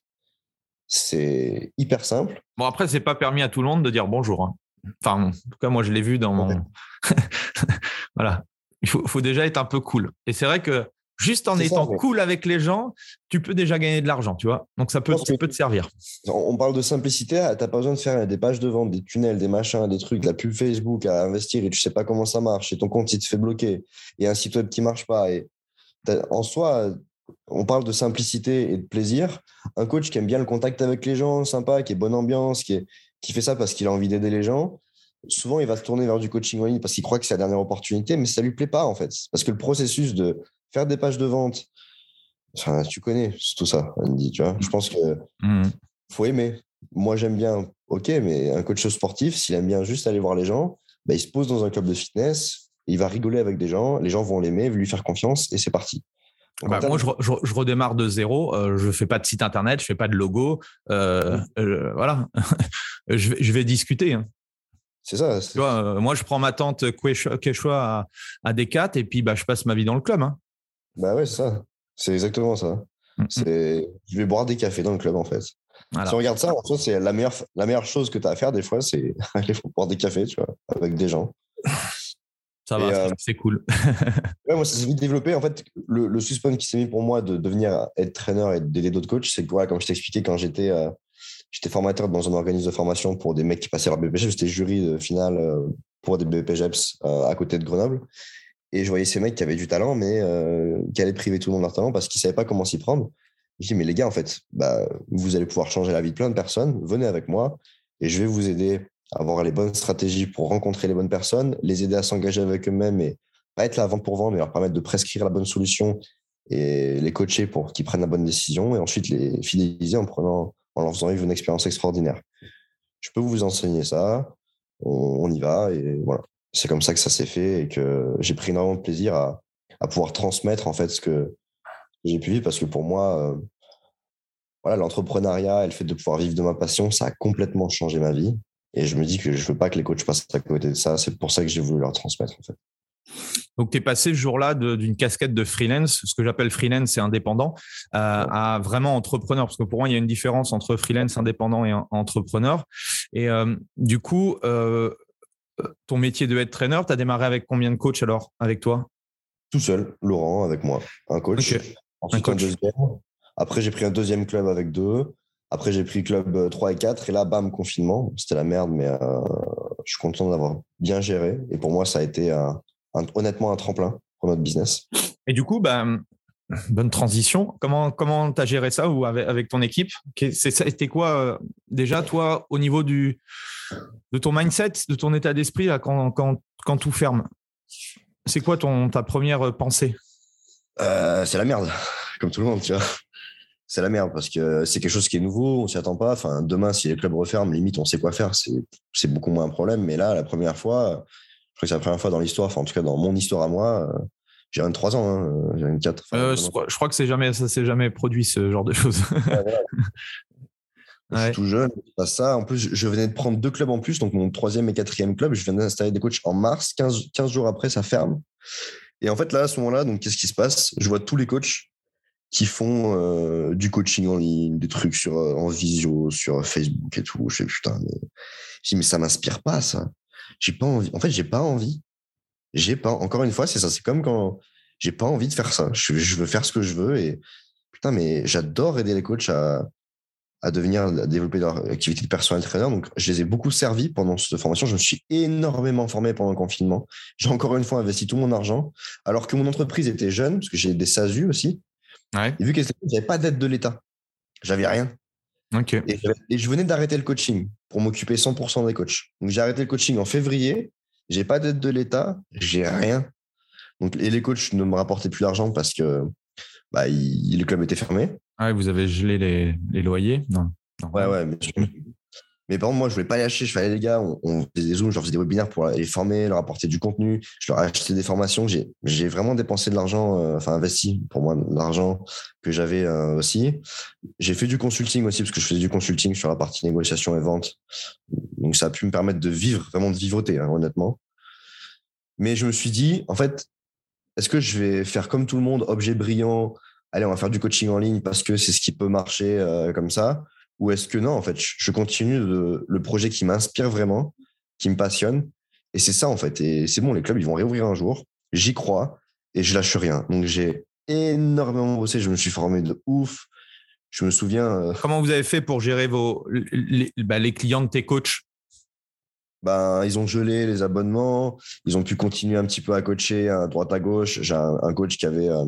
C'est hyper simple. Bon, après, c'est pas permis à tout le monde de dire bonjour. Hein. Enfin, en tout cas, moi, je l'ai vu dans mon. voilà. Il faut, déjà être un peu cool. Et c'est vrai que juste en étant cool avec les gens, tu peux déjà gagner de l'argent, tu vois. Donc, ça peut, peut te servir. On parle de simplicité. Ah, tu n'as pas besoin de faire des pages de vente, des tunnels, des machins, des trucs, de la pub Facebook à investir et tu sais pas comment ça marche et ton compte, il te fait bloquer et un site web qui marche pas. Et en soi, on parle de simplicité et de plaisir. Un coach qui aime bien le contact avec les gens, sympa, qui est bonne ambiance, qui, qui fait ça parce qu'il a envie d'aider les gens, souvent il va se tourner vers du coaching en ligne parce qu'il croit que c'est la dernière opportunité, mais ça lui plaît pas en fait. Parce que le processus de faire des pages de vente, tu connais tout ça, Andy, tu vois. Je pense que mmh. faut aimer. Moi j'aime bien, ok, mais un coach sportif, s'il aime bien juste aller voir les gens, bah, il se pose dans un club de fitness, il va rigoler avec des gens, les gens vont l'aimer, lui faire confiance et c'est parti. Bah, moi, je, redémarre de zéro. Euh, je fais pas de site internet, je fais pas de logo. Euh, euh, voilà, je, vais, je, vais, discuter. Hein. C'est ça. moi, je prends ma tante Quechua à, à Decat et puis bah, je passe ma vie dans le club. Hein. Bah ouais, c'est ça. C'est exactement ça. Mm, mm. C'est, je vais boire des cafés dans le club en fait. Si on regarde ça, en fait, c'est la meilleure, la meilleure chose que tu as à faire des fois, c'est aller boire des cafés, tu vois, avec des gens. Ça va, euh, c'est cool. ouais, moi, ça s'est vite développé. En fait, le, le suspense qui s'est mis pour moi de devenir être traîneur et d'aider d'autres coachs, c'est que, comme je t'expliquais, quand j'étais euh, j'étais formateur dans un organisme de formation pour des mecs qui passaient leur BPGEPS, j'étais jury de finale euh, pour des BPGEPS à côté de Grenoble. Et je voyais ces mecs qui avaient du talent, mais qui allaient priver tout le monde de leur talent parce qu'ils ne savaient pas comment s'y prendre. Je dis, mais les gars, en fait, bah, vous allez pouvoir changer la vie de plein de personnes. Venez avec moi et je vais vous aider avoir les bonnes stratégies pour rencontrer les bonnes personnes, les aider à s'engager avec eux-mêmes et pas être là vente pour vendre, mais leur permettre de prescrire la bonne solution et les coacher pour qu'ils prennent la bonne décision et ensuite les fidéliser en prenant, en leur faisant vivre une expérience extraordinaire. Je peux vous enseigner ça, on, y va et voilà. C'est comme ça que ça s'est fait et que j'ai pris énormément de plaisir à, pouvoir transmettre en fait ce que j'ai pu vivre parce que pour moi, euh, voilà, l'entrepreneuriat et le fait de pouvoir vivre de ma passion, ça a complètement changé ma vie. Et je me dis que je veux pas que les coachs passent à côté de ça. C'est pour ça que j'ai voulu leur transmettre, en fait. Donc, tu es passé ce jour-là d'une casquette de freelance, ce que j'appelle freelance et indépendant, euh, à vraiment entrepreneur. Parce que pour moi, il y a une différence entre freelance, indépendant et entrepreneur. Et euh, du coup, euh, ton métier de head trainer, tu as démarré avec combien de coachs alors, avec toi? Tout seul, Laurent, avec moi, un coach. un coach. Après, j'ai pris un deuxième club avec deux. Après, j'ai pris club 3 euh, et 4 et là, bam, confinement. C'était la merde, mais euh, je suis content d'avoir bien géré. Et pour moi, ça a été honnêtement un tremplin pour notre business. Et du coup, bah, bonne transition. Comment comment as géré ça ou avec, ton équipe? C'était quoi euh, déjà toi au niveau du de ton mindset, de ton état d'esprit quand, quand, quand tout ferme? C'est quoi ton ta première pensée? C'est la merde, comme tout le monde, tu vois c'est la merde parce que c'est quelque chose qui est nouveau, on s'y attend pas. Enfin, demain, si les clubs referment, limite, on sait quoi faire. C'est beaucoup moins un problème. Mais là, la première fois, je crois que c'est la première fois dans l'histoire, enfin, en tout cas, dans mon histoire à moi, j'ai 23 ans, hein, j'ai 24. Euh, je, crois, que jamais, ça s'est jamais produit ce genre de choses. Je suis tout jeune, pas ça. En plus, je venais de prendre deux clubs en plus, donc mon troisième et quatrième club. Je viens d'installer des coachs en mars. 15, 15 jours après, ça ferme. Et en fait, là, à ce moment-là, donc qu'est-ce qui se passe? Je vois tous les coachs qui font euh, du coaching en ligne, des trucs sur euh, en visio, sur Facebook et tout. Je fais putain, mais, je dis, mais ça m'inspire pas ça. J'ai pas envie. En fait, j'ai pas envie. J'ai pas. Encore une fois, c'est ça. C'est comme quand j'ai pas envie de faire ça. Je, veux faire ce que je veux et putain, mais j'adore aider les coachs à, à devenir, à développer leur activité de personnel trainer. Donc, je les ai beaucoup servis pendant cette formation. Je me suis énormément formé pendant le confinement. J'ai encore une fois investi tout mon argent, alors que mon entreprise était jeune, parce que j'ai des SASU aussi. Et vu que j'avais pas d'aide de l'État, j'avais rien. Et, je venais d'arrêter le coaching pour m'occuper 100% des coachs. Donc, j'ai arrêté le coaching en février. J'ai pas d'aide de l'État, j'ai rien. Donc, et les coachs ne me rapportaient plus d'argent parce que bah, il, le club était fermé. Ah, vous avez gelé les, les loyers? Non. Ouais, ouais. Mais, mais, par contre, moi, je voulais pas lâcher. Je fallait, les gars, on, faisait des zooms, je leur faisais des webinaires pour les former, leur apporter du contenu. Je leur ai acheté des formations. J'ai vraiment dépensé de l'argent, euh, enfin, investi pour moi, de l'argent que j'avais euh, aussi. J'ai fait du consulting aussi, parce que je faisais du consulting sur la partie négociation et vente. Donc, ça a pu me permettre de vivre, vraiment de vivoter, hein, honnêtement. Mais je me suis dit, en fait, est-ce que je vais faire comme tout le monde, objet brillant, allez, on va faire du coaching en ligne parce que c'est ce qui peut marcher euh, comme ça? Ou est-ce que non, en fait, je continue le projet qui m'inspire vraiment, qui me passionne Et c'est ça, en fait. Et c'est bon, les clubs, ils vont réouvrir un jour. J'y crois et je lâche rien. Donc, j'ai énormément bossé. Je me suis formé de ouf. Je me souviens. Euh, Comment vous avez fait pour gérer vos, les, bah, les clients de tes coachs? Ben, ils ont gelé les abonnements, ils ont pu continuer un petit peu à coacher à droite à gauche. J'ai un, coach qui avait, euh,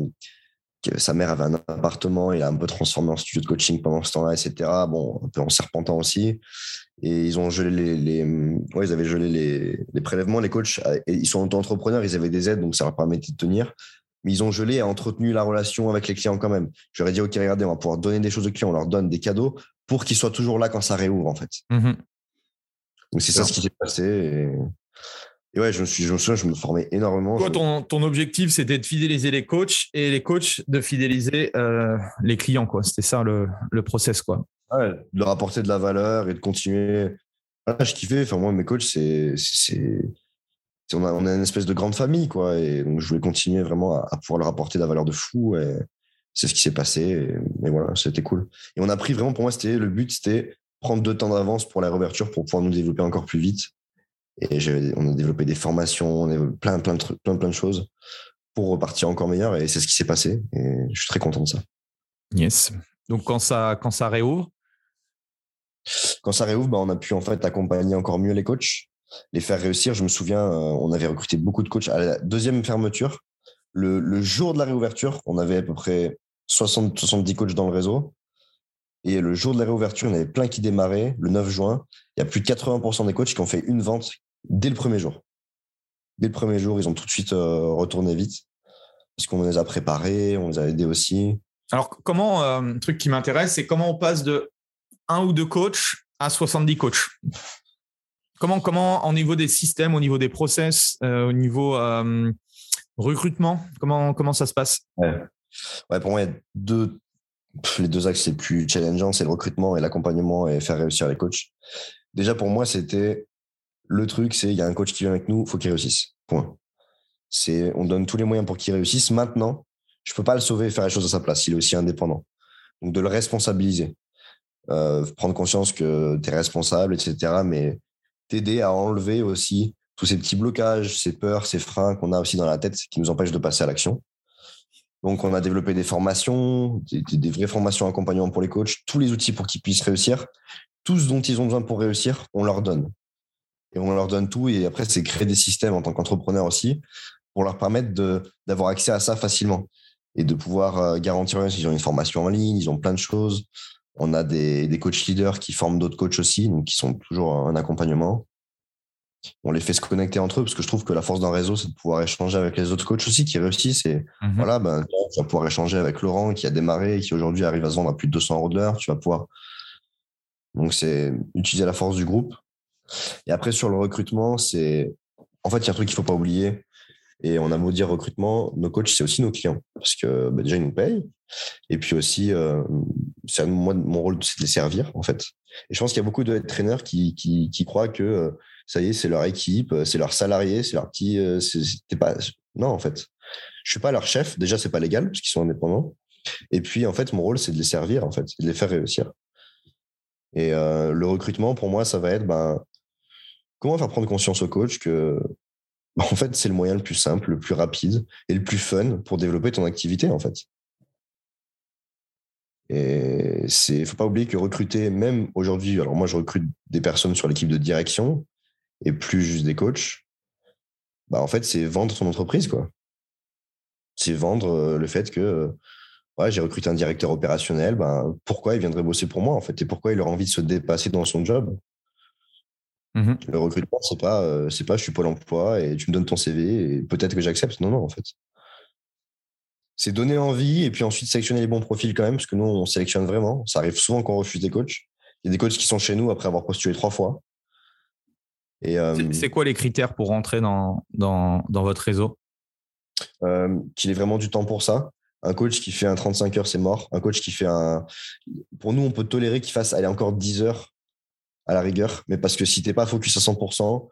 sa mère avait un appartement, il a un peu transformé en studio de coaching pendant ce temps-là, etc. Bon, un peu en serpentant aussi. Et ils ont gelé les, les ouais, ils avaient gelé les, les, prélèvements. Les coachs, euh, ils sont auto-entrepreneurs, ils avaient des aides, donc ça leur permettait de tenir. Mais ils ont gelé et entretenu la relation avec les clients quand même. J'aurais dit, OK, regardez, on va pouvoir donner des choses aux clients, on leur donne des cadeaux pour qu'ils soient toujours là quand ça réouvre, en fait. Mmh donc c'est ça ce qui s'est passé. Et... ouais, je me suis, je me souviens, je me formais énormément. Toi, ton, ton, objectif, c'était de fidéliser les coachs et les coachs de fidéliser euh, les clients, quoi. C'était ça le, le process, quoi. Ouais, de leur apporter de la valeur et de continuer. Ah, je kiffais. Enfin, moi, mes coachs, c'est, c'est, on a, on a une espèce de grande famille, quoi. Et donc, je voulais continuer vraiment à, pouvoir leur apporter de la valeur de fou. Et c'est ce qui s'est passé. Et, et voilà, c'était cool. Et on a pris vraiment, pour moi, c'était le but, c'était prendre deux temps d'avance pour la réouverture pour pouvoir nous développer encore plus vite. Et on a développé des formations, on a plein, plein, de plein, plein de choses pour repartir encore meilleur. Et c'est ce qui s'est passé. Et je suis très content de ça. Yes. Donc, quand ça, quand ça réouvre? Quand ça réouvre, bah, on a pu en fait accompagner encore mieux les coachs, les faire réussir. Je me souviens, euh, on avait recruté beaucoup de coachs. À la deuxième fermeture, le, le jour de la réouverture, on avait à peu près 60, 70 coachs dans le réseau. Et le jour de la réouverture, il y en avait plein qui démarraient, le 9 juin. Il y a plus de 80% des coachs qui ont fait une vente dès le premier jour. Dès le premier jour, ils ont tout de suite euh, retourné vite parce qu'on les a préparés, on les a aidés aussi. Alors, comment, euh, un truc qui m'intéresse, c'est comment on passe de un ou deux coachs à 70 coachs? Comment, comment, au niveau des systèmes, au niveau des process, euh, au niveau recrutement, comment, comment ça se passe? Ouais. ouais. pour moi, il y a deux, les deux axes les plus challengeants, c'est le recrutement et l'accompagnement et faire réussir les coachs. Déjà, pour moi, c'était le truc, c'est il y a un coach qui vient avec nous, il faut qu'il réussisse. Point. C'est, on donne tous les moyens pour qu'il réussisse. Maintenant, je peux pas le sauver et faire les choses à sa place. Il est aussi indépendant. Donc, de le responsabiliser. Euh, prendre conscience que tu es responsable, etc. Mais t'aider à enlever aussi tous ces petits blocages, ces peurs, ces freins qu'on a aussi dans la tête qui nous empêchent de passer à l'action. Donc, on a développé des formations, des, vraies formations accompagnement pour les coachs, tous les outils pour qu'ils puissent réussir. Tout ce dont ils ont besoin pour réussir, on leur donne. Et on leur donne tout. Et après, c'est créer des systèmes en tant qu'entrepreneur aussi pour leur permettre d'avoir accès à ça facilement et de pouvoir euh, garantir ils ont une formation en ligne, ils ont plein de choses. On a des, des coachs leaders qui forment d'autres coachs aussi, donc qui sont toujours un accompagnement on les fait se connecter entre eux parce que je trouve que la force d'un réseau, c'est de pouvoir échanger avec les autres coachs aussi qui réussissent. Et mhm. voilà, ben, tu vas pouvoir échanger avec Laurent qui a démarré et qui aujourd'hui arrive à se vendre à plus de 200 euros de l'heure. Tu vas pouvoir. Donc, c'est utiliser la force du groupe. Et après, sur le recrutement, c'est. En fait, il y a un truc qu'il ne faut pas oublier. Et on a beau dire recrutement, nos coachs, c'est aussi nos clients. Parce que bah, déjà, ils nous payent. Et puis aussi, euh, moi, mon rôle, c'est de les servir, en fait. Et je pense qu'il y a beaucoup de traîneurs qui, qui, qui, croient que euh, ça y est, c'est leur équipe, c'est leurs salariés, c'est leur petit. Euh, pas... Non, en fait. Je suis pas leur chef. Déjà, c'est pas légal, parce qu'ils sont indépendants. Et puis, en fait, mon rôle, c'est de les servir, en fait, de les faire réussir. Et euh, le recrutement, pour moi, ça va être ben, comment faire prendre conscience au coach que ben, en fait, c'est le moyen le plus simple, le plus rapide et le plus fun pour développer ton activité, en fait? Et c'est, faut pas oublier que recruter, même aujourd'hui, alors moi, je recrute des personnes sur l'équipe de direction et plus juste des coachs. Bah, en fait, c'est vendre son entreprise, quoi. C'est vendre euh, le fait que j'ai recruté un directeur opérationnel, ben, pourquoi il viendrait bosser pour moi en fait? Et pourquoi il aurait envie de se dépasser dans son job? Mmh Le recrutement, c'est pas, euh, c'est pas je suis Pôle emploi et tu me donnes ton CV et peut-être que j'accepte. Non, non, en fait. C'est donner envie et puis ensuite sélectionner les bons profils quand même, parce que nous, on sélectionne vraiment. Ça arrive souvent qu'on refuse des coachs. Il y a des coachs qui sont chez nous après avoir postulé trois fois. Et, euh, c'est quoi les critères pour rentrer dans, dans, dans votre réseau? Euh, Qu'il ait vraiment du temps pour ça, un coach qui fait un 35 heures, c'est mort. Un coach qui fait un. Pour nous, on peut tolérer qu'il fasse aller encore 10 heures à la rigueur, mais parce que si t'es pas focus à 100%.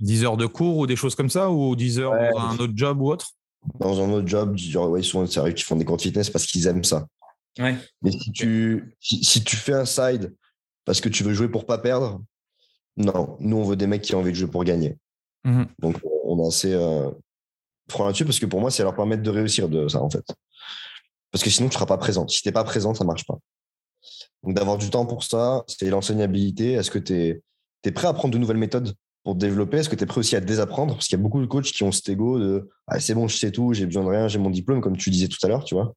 10 heures de cours ou des choses comme ça, ou 10 heures dans un autre job ou autre? Dans un autre job, genre, ouais, souvent, qu'ils font des cours de fitness parce qu'ils aiment ça. Ouais. Mais si tu, si, tu fais un side parce que tu veux jouer pour pas perdre, non. Nous, on veut des mecs qui ont envie de jouer pour gagner. Mmh Donc, on est assez euh, franc là-dessus parce que pour moi, c'est leur permettre de réussir de ça, en fait. Parce que sinon, tu ne seras pas présent. Si tu n'es pas présent, ça ne marche pas. Donc, d'avoir du temps pour ça, c'est l'enseignabilité. Est-ce que tu es, prêt à apprendre de nouvelles méthodes pour te développer? Est-ce que tu es prêt aussi à désapprendre? Parce qu'il y a beaucoup de coachs qui ont cet ego de ah, c'est bon, je sais tout, j'ai besoin de rien, j'ai mon diplôme, comme tu disais tout à l'heure, tu vois.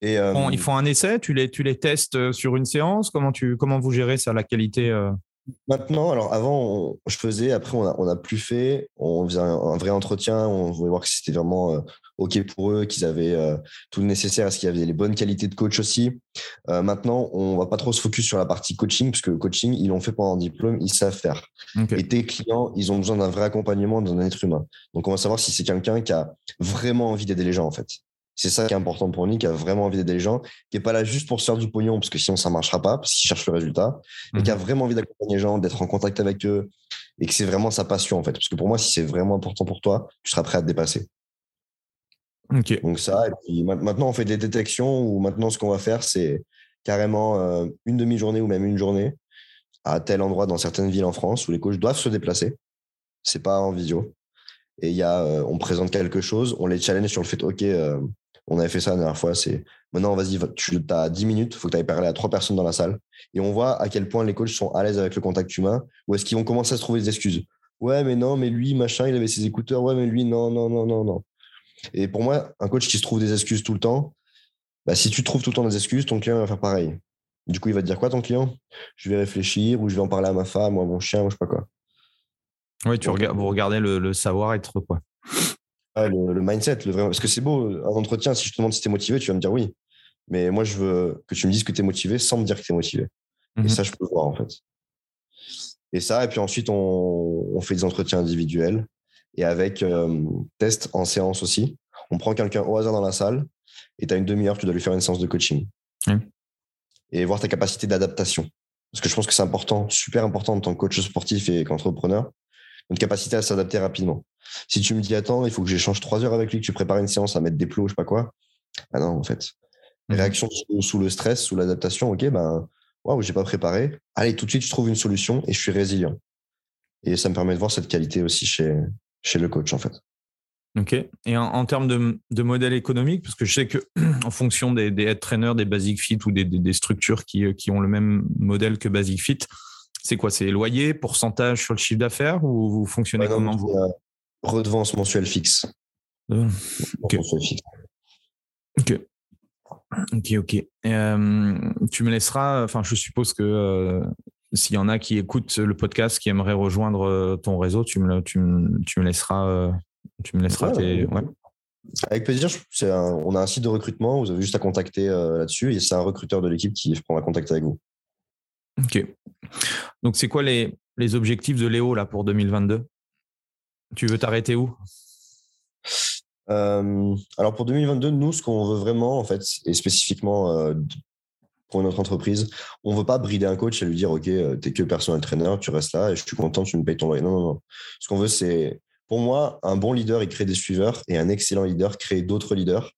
Et, euh, ils font un essai, tu les, tu les testes euh, sur une séance? Comment, tu, comment vous gérez ça, la qualité euh? Maintenant, alors avant, je faisais, après, on n'a plus fait. On faisait un, vrai entretien, on voulait voir que c'était vraiment OK pour eux, qu'ils avaient euh, tout le nécessaire, est-ce qu'il y avait les bonnes qualités de coach aussi. Euh, maintenant, on va pas trop se focus sur la partie coaching, parce que coaching, ils l'ont fait pendant un diplôme, ils savent faire. Et tes clients, ils ont besoin d'un vrai accompagnement d'un être humain. Donc, on va savoir si c'est quelqu'un qui a vraiment envie d'aider les gens, en fait. C'est ça qui est important pour nous, qui a vraiment envie d'aider les gens, qui n'est pas là juste pour se faire du pognon, parce que sinon ça ne marchera pas, parce qu'il cherche le résultat, mais qui a mhm. vraiment envie d'accompagner les gens, d'être en contact avec eux, et que c'est vraiment sa passion, en fait. Parce que pour moi, si c'est vraiment important pour toi, tu seras prêt à te dépasser. Donc ça, et puis maintenant on fait des détections où maintenant ce qu'on va faire, c'est carrément euh, une demi-journée ou même une journée à tel endroit dans certaines villes en France où les coachs doivent se déplacer. C'est pas en visio. Et il y a, euh, on présente quelque chose, on les challenge sur le fait, OK, euh, on avait fait ça la dernière fois, c'est maintenant, vas-y, tu as 10 minutes, il faut que tu ailles parler à trois personnes dans la salle. Et on voit à quel point les coachs sont à l'aise avec le contact humain ou est-ce qu'ils vont commencer à se trouver des excuses. Ouais, mais non, mais lui, machin, il avait ses écouteurs. Ouais, mais lui, non, non, non, non, non. Et pour moi, un coach qui se trouve des excuses tout le temps, bah, si tu trouves tout le temps des excuses, ton client va faire pareil. Du coup, il va te dire quoi, ton client? Je vais réfléchir ou je vais en parler à ma femme ou à mon chien ou je sais pas quoi. Oui, tu regardes, vous regardez le, savoir-être, quoi. Le, mindset, le vrai. Parce que c'est beau, un entretien, si je te demande si tu es motivé, tu vas me dire oui. Mais moi, je veux que tu me dises que tu es motivé sans me dire que tu es motivé. Et mhm. ça, je peux voir, en fait. Et ça, et puis ensuite, on, on fait des entretiens individuels et avec euh, test en séance aussi. On prend quelqu'un au hasard dans la salle et tu as une demi-heure, tu dois lui faire une séance de coaching. Et voir ta capacité d'adaptation. Parce que je pense que c'est important, super important en tant que coach sportif et qu'entrepreneur, une capacité à s'adapter rapidement. Si tu me dis, attends, il faut que j'échange trois heures avec lui, que tu prépares une séance à mettre des plots, je sais pas quoi. Ah non, en fait. Mhm. Réaction sous, le stress, sous l'adaptation, ok, ben, waouh, j'ai pas préparé. Allez, tout de suite, je trouve une solution et je suis résilient. Et ça me permet de voir cette qualité aussi chez, chez le coach, en fait. Ok. Et en, termes de, de, modèle économique, parce que je sais que en fonction des, des head trainers, des Basic Fit ou des, des, structures qui, qui, ont le même modèle que Basic Fit, c'est quoi? C'est loyer, pourcentage sur le chiffre d'affaires ou vous fonctionnez comment vous? Redevance mensuelle fixe. Euh, ok. Ok. Ok, ok. Euh, tu me laisseras, enfin, je suppose que euh, s'il y en a qui écoutent le podcast, qui aimeraient rejoindre euh, ton réseau, tu me, tu tu me laisseras, tu me laisseras tes... Avec plaisir. on a un site de recrutement. Vous avez juste à contacter euh, là-dessus et c'est un recruteur de l'équipe qui prendra contact avec vous. Ok. Donc, c'est quoi les, les objectifs de Léo là pour 2022 Tu veux t'arrêter où? Alors pour 2022, nous, ce qu'on veut vraiment, en fait, et spécifiquement pour notre entreprise, on ne veut pas brider un coach et lui dire Ok, tu n'es que personnel trainer, tu restes là et je suis content, tu me payes ton loyer. Non, non, non. Ce qu'on veut, c'est, pour moi, un bon leader, il crée des suiveurs et un excellent leader crée d'autres leaders.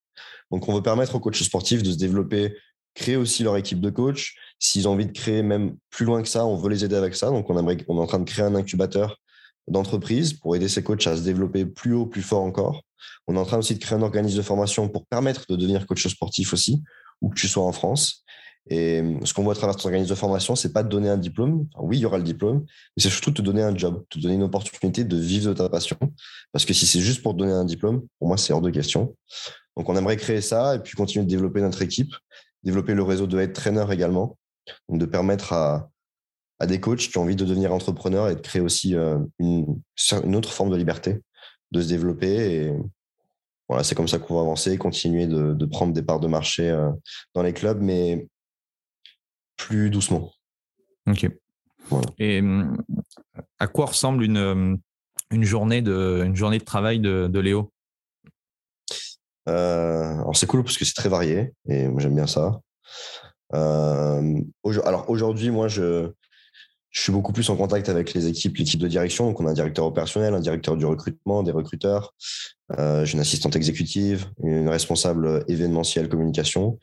Donc, on veut permettre aux coachs sportifs de se développer, créer aussi leur équipe de coach. S'ils ont envie de créer même plus loin que ça, on veut les aider avec ça. Donc, on, on est en train de créer un incubateur d'entreprise pour aider ces coachs à se développer plus haut, plus fort encore. On est en train aussi de créer un organisme de formation pour permettre de devenir coach sportif aussi, où que tu sois en France. Et ce qu'on voit à travers ton organisme de formation, c'est pas de donner un diplôme. oui, il y aura le diplôme, mais c'est surtout de te donner un job, te donner une opportunité de vivre de ta passion. Parce que si c'est juste pour te donner un diplôme, pour moi, c'est hors de question. Donc, on aimerait créer ça et puis continuer de développer notre équipe, développer le réseau de head également. De permettre à, à des coachs qui ont envie de devenir entrepreneurs et de créer aussi euh, une, une autre forme de liberté, de se développer. Et voilà, c'est comme ça qu'on va avancer, continuer de, de, prendre des parts de marché euh, dans les clubs, mais plus doucement. Ok. Et hum, à quoi ressemble une, hum, une, journée, de, une journée de travail de, de Léo? Euh, Alors c'est cool parce que c'est très varié et j'aime bien ça. Euh, alors aujourd'hui, moi je, je suis beaucoup plus en contact avec les équipes, l'équipe de direction. Donc on a un directeur opérationnel, un directeur du recrutement, des recruteurs. Euh, j'ai une assistante exécutive, une responsable événementielle communication.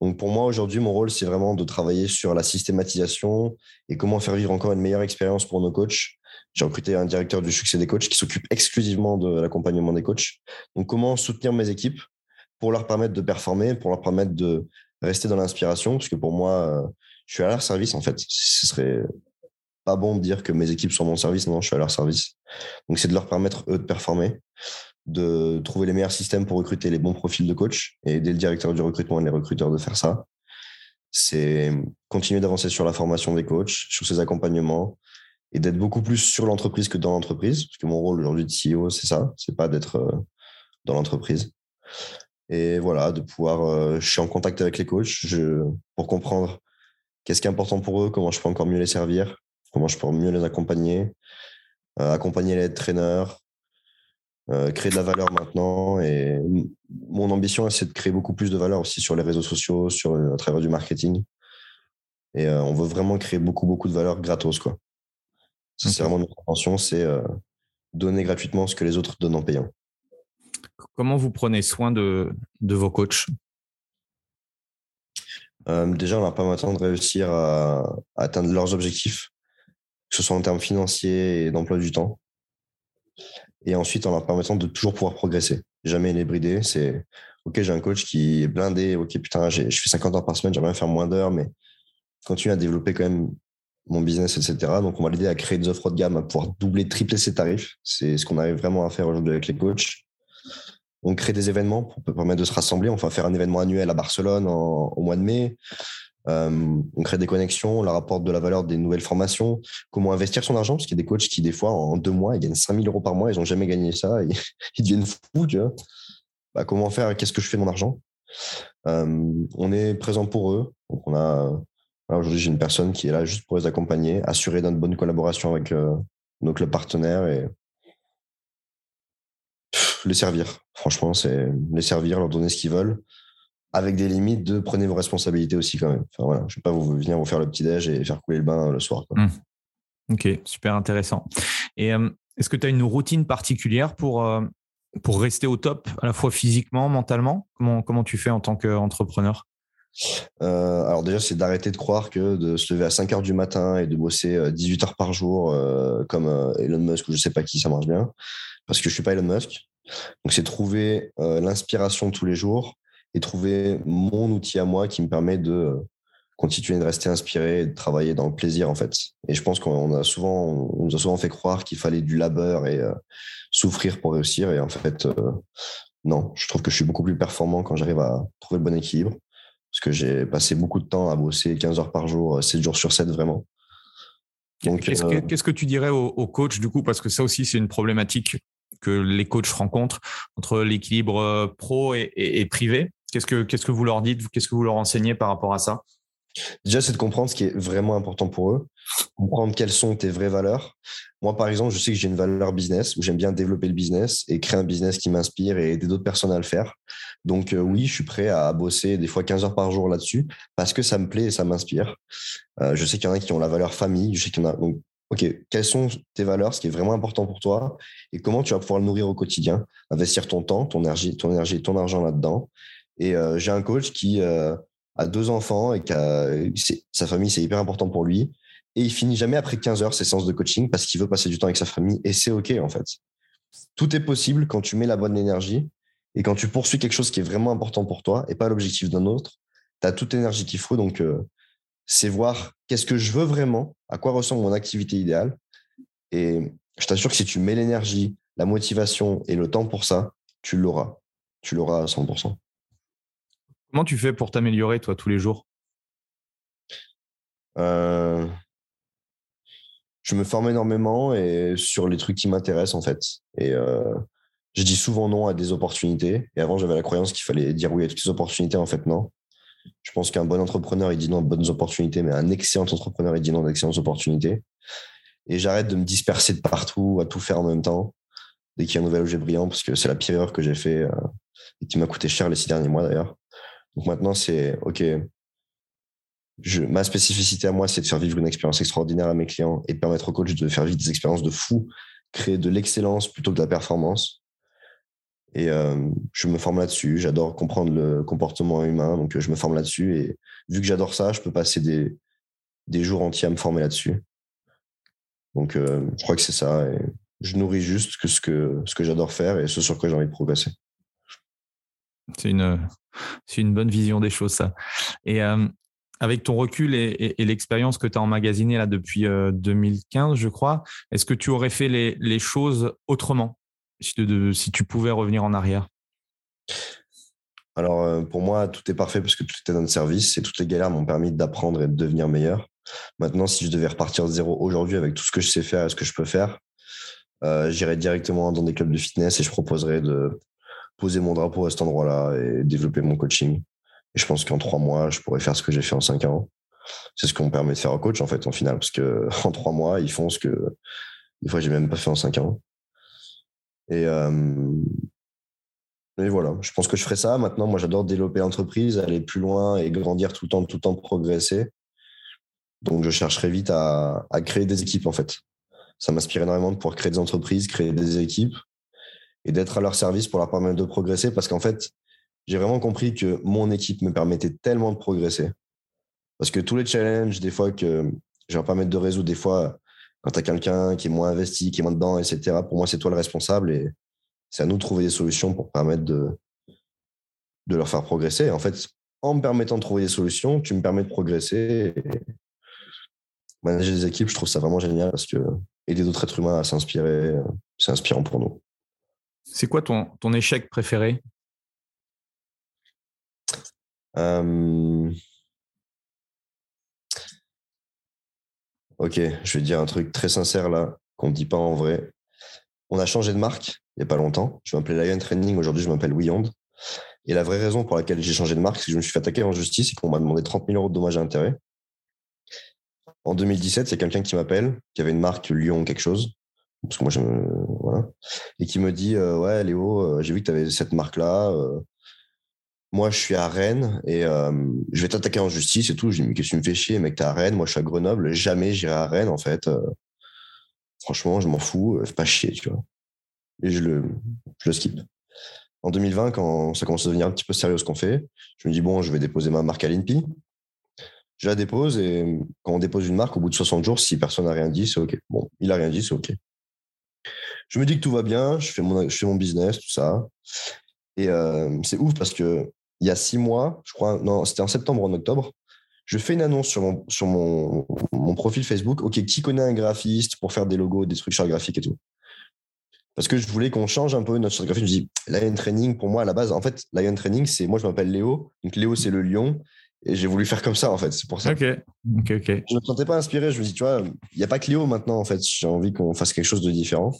Donc pour moi, aujourd'hui, mon rôle, c'est vraiment de travailler sur la systématisation et comment faire vivre encore une meilleure expérience pour nos coachs. J'ai recruté un directeur du succès des coachs qui s'occupe exclusivement de l'accompagnement des coachs. Donc comment soutenir mes équipes pour leur permettre de performer, pour leur permettre de rester dans l'inspiration, parce que pour moi, euh, je suis à leur service en fait. Ce serait pas bon de dire que mes équipes sont à mon service, non, je suis à leur service. Donc c'est de leur permettre eux de performer de trouver les meilleurs systèmes pour recruter les bons profils de coach et aider le directeur du recrutement et les recruteurs de faire ça. C'est continuer d'avancer sur la formation des coachs, sur ces accompagnements et d'être beaucoup plus sur l'entreprise que dans l'entreprise. Parce que mon rôle aujourd'hui de CEO, c'est ça, c'est pas d'être euh, dans l'entreprise. Et voilà, de pouvoir, euh, je suis en contact avec les coachs pour comprendre qu'est-ce qui est important pour eux, comment je peux encore mieux les servir, comment je peux mieux les accompagner, euh, accompagner les traîneurs, euh, créer de la valeur maintenant. Et mon ambition, c'est de créer beaucoup plus de valeur aussi sur les réseaux sociaux, sur, à travers du marketing. Et euh, on veut vraiment créer beaucoup, beaucoup de valeur gratos. Quoi. C'est vraiment notre intention, c'est euh, donner gratuitement ce que les autres donnent en payant. Comment vous prenez soin de, de vos coachs? Déjà, on n'a pas maintenant de réussir à, à atteindre leurs objectifs, que ce soit en termes financiers et d'emploi du temps et ensuite en leur permettant de toujours pouvoir progresser. Jamais les brider. C'est OK, j'ai un coach qui est blindé. OK, putain, je fais 50 heures par semaine, j'aimerais faire moins d'heures, mais continue à développer quand même mon business, etc. Donc, on va l'aider à créer des offres de gamme, à pouvoir doubler, tripler ses tarifs. C'est ce qu'on arrive vraiment à faire aujourd'hui avec les coachs. On crée des événements pour permettre de se rassembler. On va faire un événement annuel à Barcelone au mois de mai. Euh, on crée des connexions, on leur apporte de la valeur des nouvelles formations, comment investir son argent, parce qu'il y a des coachs qui, des fois, en deux mois, ils gagnent 5000 euros par mois, ils n'ont jamais gagné ça, ils, deviennent fous, tu vois. Bah, comment faire, qu'est-ce que je fais de mon argent? Euh, On est présent pour eux. Donc, on a, aujourd'hui, j'ai une personne qui est là juste pour les accompagner, assurer d'une bonne collaboration avec euh, nos clubs partenaires et les servir. Franchement, c'est les servir, leur donner ce qu'ils veulent avec des limites de prenez vos responsabilités aussi quand même. Enfin, voilà, je ne vais pas vous venir vous faire le petit déj et faire couler le bain le soir. Mmh. Ok, super intéressant. Et euh, est-ce que tu as une routine particulière pour, euh, pour rester au top, à la fois physiquement, mentalement? Comment, comment tu fais en tant qu'entrepreneur? Euh, alors déjà, c'est d'arrêter de croire que de se lever à 5 heures du matin et de bosser 18 heures par jour comme Elon Musk ou je sais pas qui, ça marche bien. Parce que je suis pas Elon Musk. Donc c'est trouver l'inspiration tous les jours et trouver mon outil à moi qui me permet de euh, continuer de rester inspiré et de travailler dans le plaisir en fait. Et je pense qu'on a souvent, on nous a souvent fait croire qu'il fallait du labeur et euh, souffrir pour réussir. Et en fait, euh, non, je trouve que je suis beaucoup plus performant quand j'arrive à trouver le bon équilibre. Parce que j'ai passé beaucoup de temps à bosser 15 heures par jour, 7 jours sur 7 vraiment. Qu'est-ce que tu dirais aux, aux coachs du coup? Parce que ça aussi, c'est une problématique que les coachs rencontrent entre l'équilibre pro et, et privé. Qu'est-ce que, vous leur dites? Qu'est-ce que vous leur enseignez par rapport à ça? Déjà, c'est de comprendre ce qui est vraiment important pour eux. comprendre quelles sont tes vraies valeurs. Moi, par exemple, je sais que j'ai une valeur business où j'aime bien développer le business et créer un business qui m'inspire et aider d'autres personnes à le faire. Donc, euh, oui, je suis prêt à bosser des fois 15 heures par jour là-dessus parce que ça me plaît et ça m'inspire. Euh, je sais qu'il y en a qui ont la valeur famille. Je sais qu'il y en a. Donc, OK, quelles sont tes valeurs, ce qui est vraiment important pour toi et comment tu vas pouvoir le nourrir au quotidien, investir ton temps, ton énergie, ton énergie, ton argent là-dedans. Et euh, j'ai un coach qui a deux enfants et qui sa famille, c'est hyper important pour lui et il finit jamais après 15 heures ses séances de coaching parce qu'il veut passer du temps avec sa famille et c'est OK en fait. Tout est possible quand tu mets la bonne énergie et quand tu poursuis quelque chose qui est vraiment important pour toi et pas l'objectif d'un autre. Tu as toute l'énergie qu'il faut donc euh, c'est voir qu'est-ce que je veux vraiment, à quoi ressemble mon activité idéale et je t'assure que si tu mets l'énergie, la motivation et le temps pour ça, tu l'auras. Tu l'auras à 100%. Comment tu fais pour t'améliorer toi tous les jours? Euh, je me forme énormément et sur les trucs qui m'intéressent en fait. Et euh, je dis souvent non à des opportunités. Et avant, j'avais la croyance qu'il fallait dire oui à toutes les opportunités. En fait, non. Je pense qu'un bon entrepreneur, il dit non à bonnes opportunités, mais un excellent entrepreneur, il dit non à d'excellentes opportunités. Et j'arrête de me disperser de partout, à tout faire en même temps, dès qu'il y a un nouvel objet brillant, parce que c'est la pire erreur que j'ai fait euh, et qui m'a coûté cher les six derniers mois d'ailleurs. Donc maintenant, c'est OK, ma spécificité à moi, c'est de faire vivre une expérience extraordinaire à mes clients et de permettre aux coachs de faire vivre des expériences de fou, créer de l'excellence plutôt que de la performance. Et euh, je me forme là-dessus. J'adore comprendre le comportement humain, donc je me forme là-dessus. Et vu que j'adore ça, je peux passer des, des jours entiers à me former là-dessus. Donc euh, je crois que c'est ça. Je nourris juste que ce que, ce que j'adore faire et ce sur quoi j'ai envie de progresser. C'est une, c'est une bonne vision des choses, ça. Et euh, avec ton recul et, l'expérience que tu as emmagasinée là depuis 2015, euh, je crois, est-ce que tu aurais fait les, choses autrement si, tu pouvais revenir en arrière? Alors, euh, pour moi, tout est parfait parce que tout était dans le service et toutes les galères m'ont permis d'apprendre et de devenir meilleur. Maintenant, si je devais repartir de zéro aujourd'hui avec tout ce que je sais faire et ce que je peux faire, euh, j'irais directement dans des clubs de fitness et je proposerais de poser mon drapeau à cet endroit-là et développer mon coaching. Et je pense qu'en trois mois, je pourrais faire ce que j'ai fait en cinq ans. C'est ce qu'on me permet de faire au coach, en fait, en final. Parce que en trois mois, ils font ce que, des fois, j'ai même pas fait en cinq ans. Et, euh, et voilà, je pense que je ferai ça. Maintenant, moi, j'adore développer l'entreprise, aller plus loin et grandir tout le temps, tout le temps progresser. Donc, je chercherai vite à, à créer des équipes, en fait. Ça m'inspire énormément de pouvoir créer des entreprises, créer des équipes et d'être à leur service pour leur permettre de progresser parce qu'en fait, j'ai vraiment compris que mon équipe me permettait tellement de progresser. Parce que tous les challenges, des fois, que je vais permettre de résoudre, des fois, quand tu as quelqu'un qui est moins investi, qui est moins dedans, etc., pour moi, c'est toi le responsable et c'est à nous de trouver des solutions pour permettre de, de leur faire progresser. En fait, en me permettant de trouver des solutions, tu me permets de progresser. Et manager des équipes, je trouve ça vraiment génial parce que aider d'autres êtres humains à s'inspirer, c'est inspirant pour nous. C'est quoi ton, échec préféré? Ok, je vais dire un truc très sincère là, qu'on ne dit pas en vrai. On a changé de marque il n'y a pas longtemps. Je m'appelais Lion Training, aujourd'hui je m'appelle Weyond. Et la vraie raison pour laquelle j'ai changé de marque, c'est que je me suis fait attaquer en justice et qu'on m'a demandé 30 000 euros de dommages et intérêts. En 2017, c'est quelqu'un qui m'appelle, qui avait une marque Lyon quelque chose, parce que moi je et qui me dit euh, ouais Léo, euh, j'ai vu que tu avais cette marque là, moi, je suis à Rennes et euh, je vais t'attaquer en justice et tout. Je dis, mais qu'est-ce que tu me fais chier, mec, t'es à Rennes. Moi, je suis à Grenoble. Jamais j'irai à Rennes, en fait. Euh, franchement, je m'en fous. Euh, fais pas chier, tu vois. Et je le, je le skip. En 2020, quand ça commence à devenir un petit peu sérieux ce qu'on fait, je me dis, bon, je vais déposer ma marque à l'INPI. Je la dépose et quand on dépose une marque, au bout de 60 jours, si personne n'a rien dit, c'est OK. Bon, il a rien dit, c'est OK. Je me dis que tout va bien, je fais mon, je fais mon business, tout ça. Et c'est ouf parce que il y a six mois, je crois, non, c'était en septembre ou en octobre, je fais une annonce sur mon, sur mon, mon profil Facebook. OK, qui connaît un graphiste pour faire des logos, des trucs graphiques et tout? Parce que je voulais qu'on change un peu notre charte graphique. Je me dis, Lion Training, pour moi, à la base, en fait, Lion Training, c'est moi, je m'appelle Léo. Donc, Léo, c'est le lion. Et j'ai voulu faire comme ça, en fait. C'est pour ça. OK. OK, OK. Je ne me sentais pas inspiré. Je me dis, tu vois, il n'y a pas que Léo maintenant, en fait. J'ai envie qu'on fasse quelque chose de différent.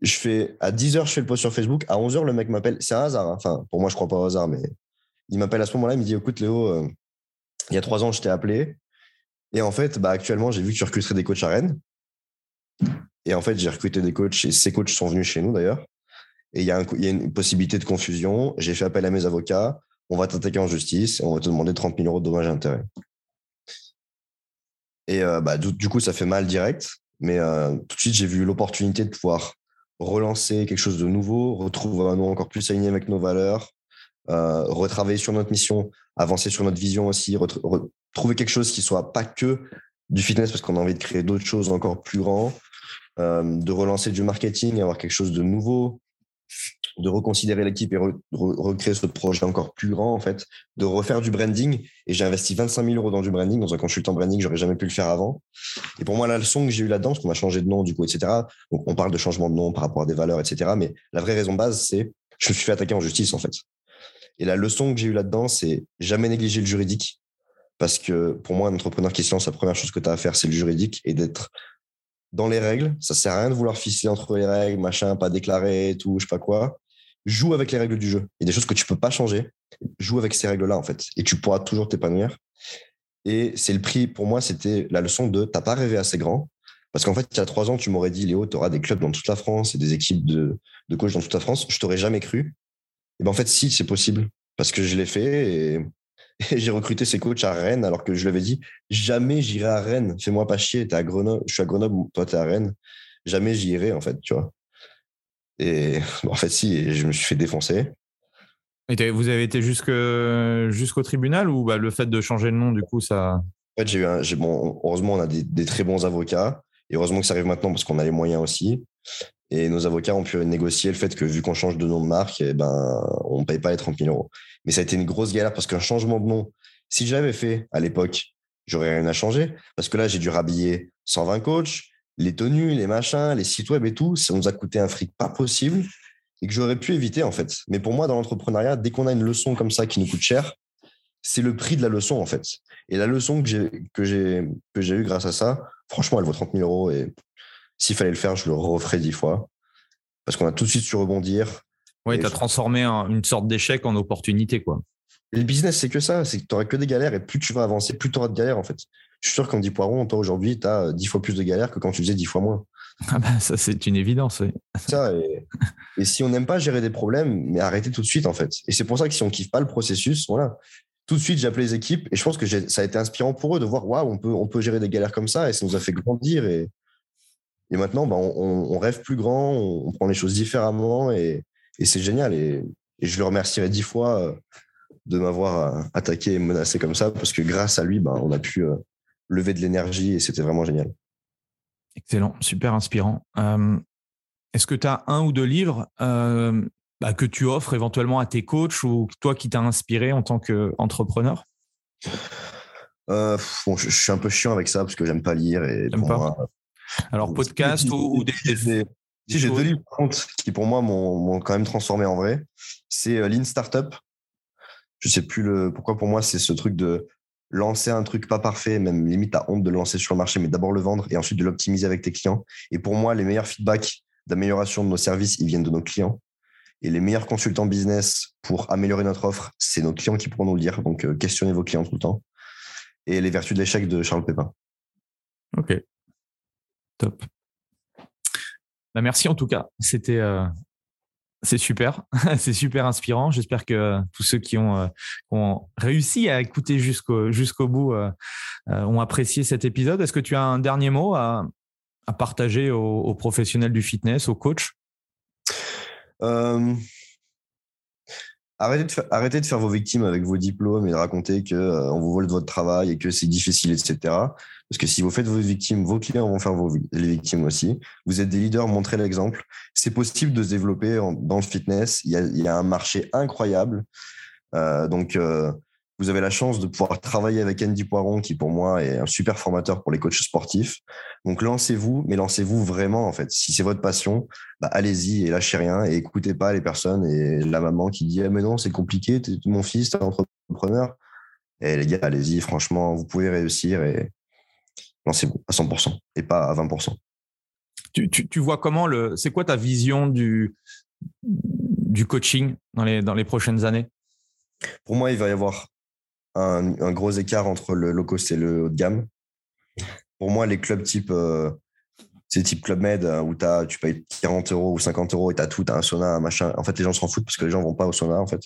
Je fais, à 10h, je fais le post sur Facebook. À 11h, le mec m'appelle. C'est un hasard. Hein. Enfin, pour moi, je crois pas au hasard, mais il m'appelle à ce moment-là, il me dit écoute Léo, euh, il y a trois ans, je t'ai appelé Et en fait, bah, actuellement, j'ai vu que tu recruterais des coachs à Rennes. Et en fait, j'ai recruté des coachs et ces coachs sont venus chez nous d'ailleurs. Et il y, a une possibilité de confusion. J'ai fait appel à mes avocats. On va t'attaquer en justice on va te demander 30 000 euros de dommages et intérêts. Et euh, bah, du, coup, ça fait mal direct. Mais euh, tout de suite, j'ai vu l'opportunité de pouvoir relancer quelque chose de nouveau, retrouver encore plus aligné avec nos valeurs, euh, retravailler sur notre mission, avancer sur notre vision aussi, trouver quelque chose qui soit pas que du fitness parce qu'on a envie de créer d'autres choses encore plus grands, euh, de relancer du marketing, avoir quelque chose de nouveau, de reconsidérer l'équipe et recréer ce projet encore plus grand, en fait, de refaire du branding. Et j'ai investi 25 000 euros dans du branding, dans un consultant branding, j'aurais jamais pu le faire avant. Et pour moi, la leçon que j'ai eue là-dedans, parce qu'on a changé de nom, du coup, etc. Donc, on parle de changement de nom par rapport à des valeurs, etc. Mais la vraie raison de base, c'est je me suis fait attaquer en justice, en fait. Et la leçon que j'ai eue là-dedans, c'est jamais négliger le juridique. Parce que pour moi, un entrepreneur qui se lance, la première chose que tu as à faire, c'est le juridique et d'être dans les règles. Ça sert à rien de vouloir ficeler entre les règles, machin, pas déclaré, tout, je sais pas quoi. Joue avec les règles du jeu. Il y a des choses que tu peux pas changer. Joue avec ces règles-là, en fait. Et tu pourras toujours t'épanouir. Et c'est le prix, pour moi, c'était la leçon de t'as pas rêvé assez grand. Parce qu'en fait, il y a trois ans, tu m'aurais dit, Léo, tu auras des clubs dans toute la France et des équipes de, de coachs dans toute la France. Je t'aurais jamais cru. Et ben en fait, si, c'est possible. Parce que je l'ai fait et, j'ai recruté ces coachs à Rennes alors que je lui dit jamais j'irai à Rennes. Fais-moi pas chier. Es à Grenoble, je suis à Grenoble, toi tu es à Rennes. Jamais j'irai en fait, tu vois. Et en fait, si, je me suis fait défoncer. Et vous avez été jusqu'au tribunal ou bah, le fait de changer de nom, du coup, ça. En fait, j'ai eu un, bon, heureusement, on a des, des, très bons avocats. Et heureusement que ça arrive maintenant parce qu'on a les moyens aussi. Et nos avocats ont pu négocier le fait que vu qu'on change de nom de marque, eh ben, on ne paye pas les 30 000 euros. Mais ça a été une grosse galère parce qu'un changement de nom, si je l'avais fait à l'époque, j'aurais rien à changer. Parce que là, j'ai dû rhabiller 120 coachs, les tenues, les machins, les sites web et tout. Ça nous a coûté un fric pas possible et que j'aurais pu éviter en fait. Mais pour moi, dans l'entrepreneuriat, dès qu'on a une leçon comme ça qui nous coûte cher, c'est le prix de la leçon en fait. Et la leçon que j'ai que j'ai que j'ai eue grâce à ça, franchement, elle vaut 30 000 euros et s'il fallait le faire, je le referais dix fois. Parce qu'on a tout de suite su rebondir. Oui, tu as transformé une sorte d'échec en opportunité, quoi. le business, c'est que ça. C'est que tu n'auras que des galères et plus tu vas avancer, plus tu auras de galères, en fait. Je suis sûr qu'en 10 poirons, toi, aujourd'hui, tu as dix fois plus de galères que quand tu faisais dix fois moins. Ah bah, ça, c'est une évidence, oui. Ça, et, si on n'aime pas gérer des problèmes, mais arrêtez tout de suite, en fait. Et c'est pour ça que si on kiffe pas le processus, voilà. Tout de suite, j'ai appelé les équipes et je pense que ça a été inspirant pour eux de voir, waouh, on peut, on peut gérer des galères comme ça et ça nous a fait grandir et, et maintenant, bah, on, rêve plus grand, on, prend les choses différemment et, c'est génial. Et, je le remercierai dix fois euh, de m'avoir euh, attaqué et menacé comme ça parce que grâce à lui, bah, on a pu euh, lever de l'énergie et c'était vraiment génial. Excellent, super inspirant. Est-ce que tu as un ou deux livres bah, que tu offres éventuellement à tes coachs ou toi qui t'as inspiré en tant qu'entrepreneur? Bon, je, suis un peu chiant avec ça parce que j'aime pas lire et pour moi, alors, podcast ou, des. Si j'ai deux livres qui pour moi m'ont quand même transformé en vrai, c'est euh, Lean Startup. Je sais plus le pourquoi pour moi c'est ce truc de lancer un truc pas parfait, même limite à honte de le lancer sur le marché, mais d'abord le vendre et ensuite de l'optimiser avec tes clients. Et pour moi, les meilleurs feedbacks d'amélioration de nos services, ils viennent de nos clients. Et les meilleurs consultants business pour améliorer notre offre, c'est nos clients qui pourront nous le dire. Donc, euh, questionnez vos clients tout le temps. Et les vertus de l'échec de Charles Pépin. Ok, Top. Bah, merci en tout cas. C'était euh, c'est super, c'est super inspirant. J'espère que tous ceux qui ont, euh, réussi à écouter jusqu'au bout euh, ont apprécié cet épisode. Est-ce que tu as un dernier mot à, à partager aux, professionnels du fitness, aux coachs? Arrêtez de, faire, de vos victimes avec vos diplômes et de raconter qu'on on vous vole votre travail et que c'est difficile, etc. Parce que si vous faites vos victimes, vos clients vont faire vos, les victimes aussi. Vous êtes des leaders, montrez l'exemple. C'est possible de se développer dans le fitness. Il y, a, il y a un marché incroyable. Euh, donc, euh, vous avez la chance de pouvoir travailler avec Andy Poiron, qui pour moi est un super formateur pour les coachs sportifs. Donc, lancez-vous, mais lancez-vous vraiment, en fait. Si c'est votre passion, bah, allez-y et lâchez rien et écoutez pas les personnes et la maman qui dit, ah, mais non, c'est compliqué, mon fils, t'es entrepreneur. Et les gars, allez-y, franchement, vous pouvez réussir et, lancez-vous à 100% et pas à 20%. Tu, tu, vois comment le. C'est quoi ta vision du, du coaching dans les, dans les prochaines années? Pour moi, il va y avoir un, gros écart entre le low cost et le haut de gamme. pour moi, les clubs type, euh, type Club Med euh, où as, tu payes 40 euros ou 50 euros et tu as tout, tu as un sauna, un machin. En fait, les gens s'en foutent parce que les gens vont pas au sauna, en fait.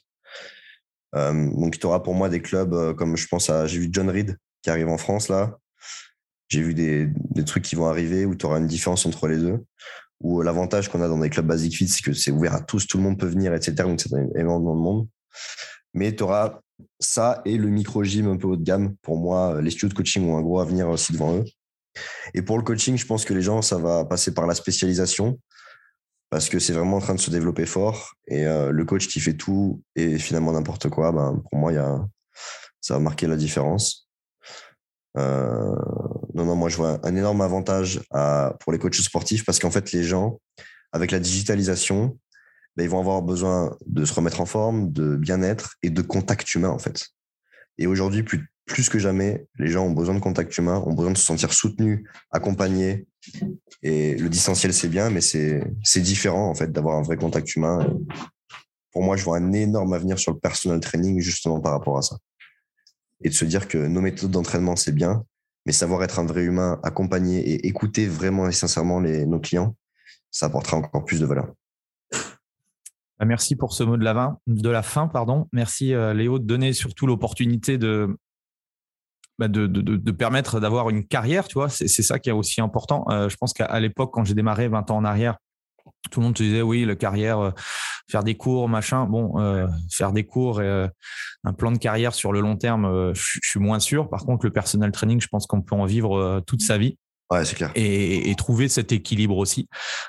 Euh, donc, tu auras pour moi des clubs comme je pense à. J'ai vu John Reed qui arrive en France là. J'ai vu des, des, trucs qui vont arriver où tu auras une différence entre les deux. Où l'avantage qu'on a dans des clubs Basic Fit, c'est que c'est ouvert à tous, tout le monde peut venir, etc. Donc, c'est énormément de monde. Mais tu auras ça et le micro-gym un peu haut de gamme. Pour moi, les studios de coaching ont un gros avenir aussi devant eux. Et pour le coaching, je pense que les gens, ça va passer par la spécialisation parce que c'est vraiment en train de se développer fort. Et euh, le coach qui fait tout et finalement n'importe quoi, ben, pour moi, y a, ça va marquer la différence. Euh, non, non, moi, je vois un énorme avantage pour les coachs sportifs parce qu'en fait, les gens, avec la digitalisation, ben, ils vont avoir besoin de se remettre en forme, de bien-être et de contact humain, en fait. Et aujourd'hui, plus, plus que jamais, les gens ont besoin de contact humain, ont besoin de se sentir soutenus, accompagnés. Et le distanciel, c'est bien, mais c'est différent, en fait, d'avoir un vrai contact humain. pour moi, je vois un énorme avenir sur le personal training, justement, par rapport à ça. Et de se dire que nos méthodes d'entraînement, c'est bien, mais savoir être un vrai humain, accompagner et écouter vraiment et sincèrement les, nos clients, ça apportera encore plus de valeur. Bah, merci pour ce mot de la fin. De la fin pardon. Merci euh, Léo de donner surtout l'opportunité de, bah, de, de, permettre d'avoir une carrière, tu vois. C'est ça qui est aussi important. Euh, je pense qu'à l'époque, quand j'ai démarré 20 ans en arrière, tout le monde te disait oui, la carrière, euh, faire des cours, machin. Bon, faire des cours et un plan de carrière sur le long terme, je suis moins sûr. Par contre, le personal training, je pense qu'on peut en vivre toute sa vie. Ouais, c'est clair. Et, trouver cet équilibre aussi.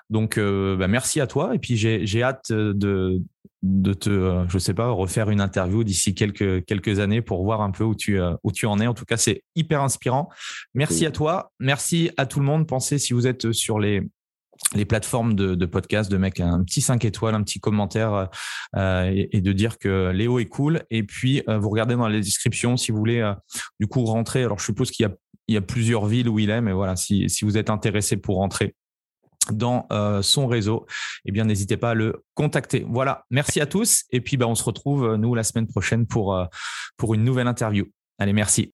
Donc, euh, bah, merci à toi. Et puis, j'ai hâte de, de te, euh, je sais pas, refaire une interview d'ici quelques, quelques années pour voir un peu où tu, euh, où tu en es. En tout cas, c'est hyper inspirant. Merci à toi. Merci à tout le monde. Pensez, si vous êtes sur les, les plateformes de, de podcast, de mettre un petit 5 étoiles, un petit commentaire et, de dire que Léo est cool. Et puis, vous regardez dans les descriptions si vous voulez du coup rentrer. Alors, je suppose qu'il y a il y a plusieurs villes où il est, mais voilà, si, vous êtes intéressé pour rentrer dans euh, son réseau, eh bien n'hésitez pas à le contacter. Voilà, merci à tous et puis bah, on se retrouve euh, nous la semaine prochaine pour euh, pour une nouvelle interview. Allez, merci.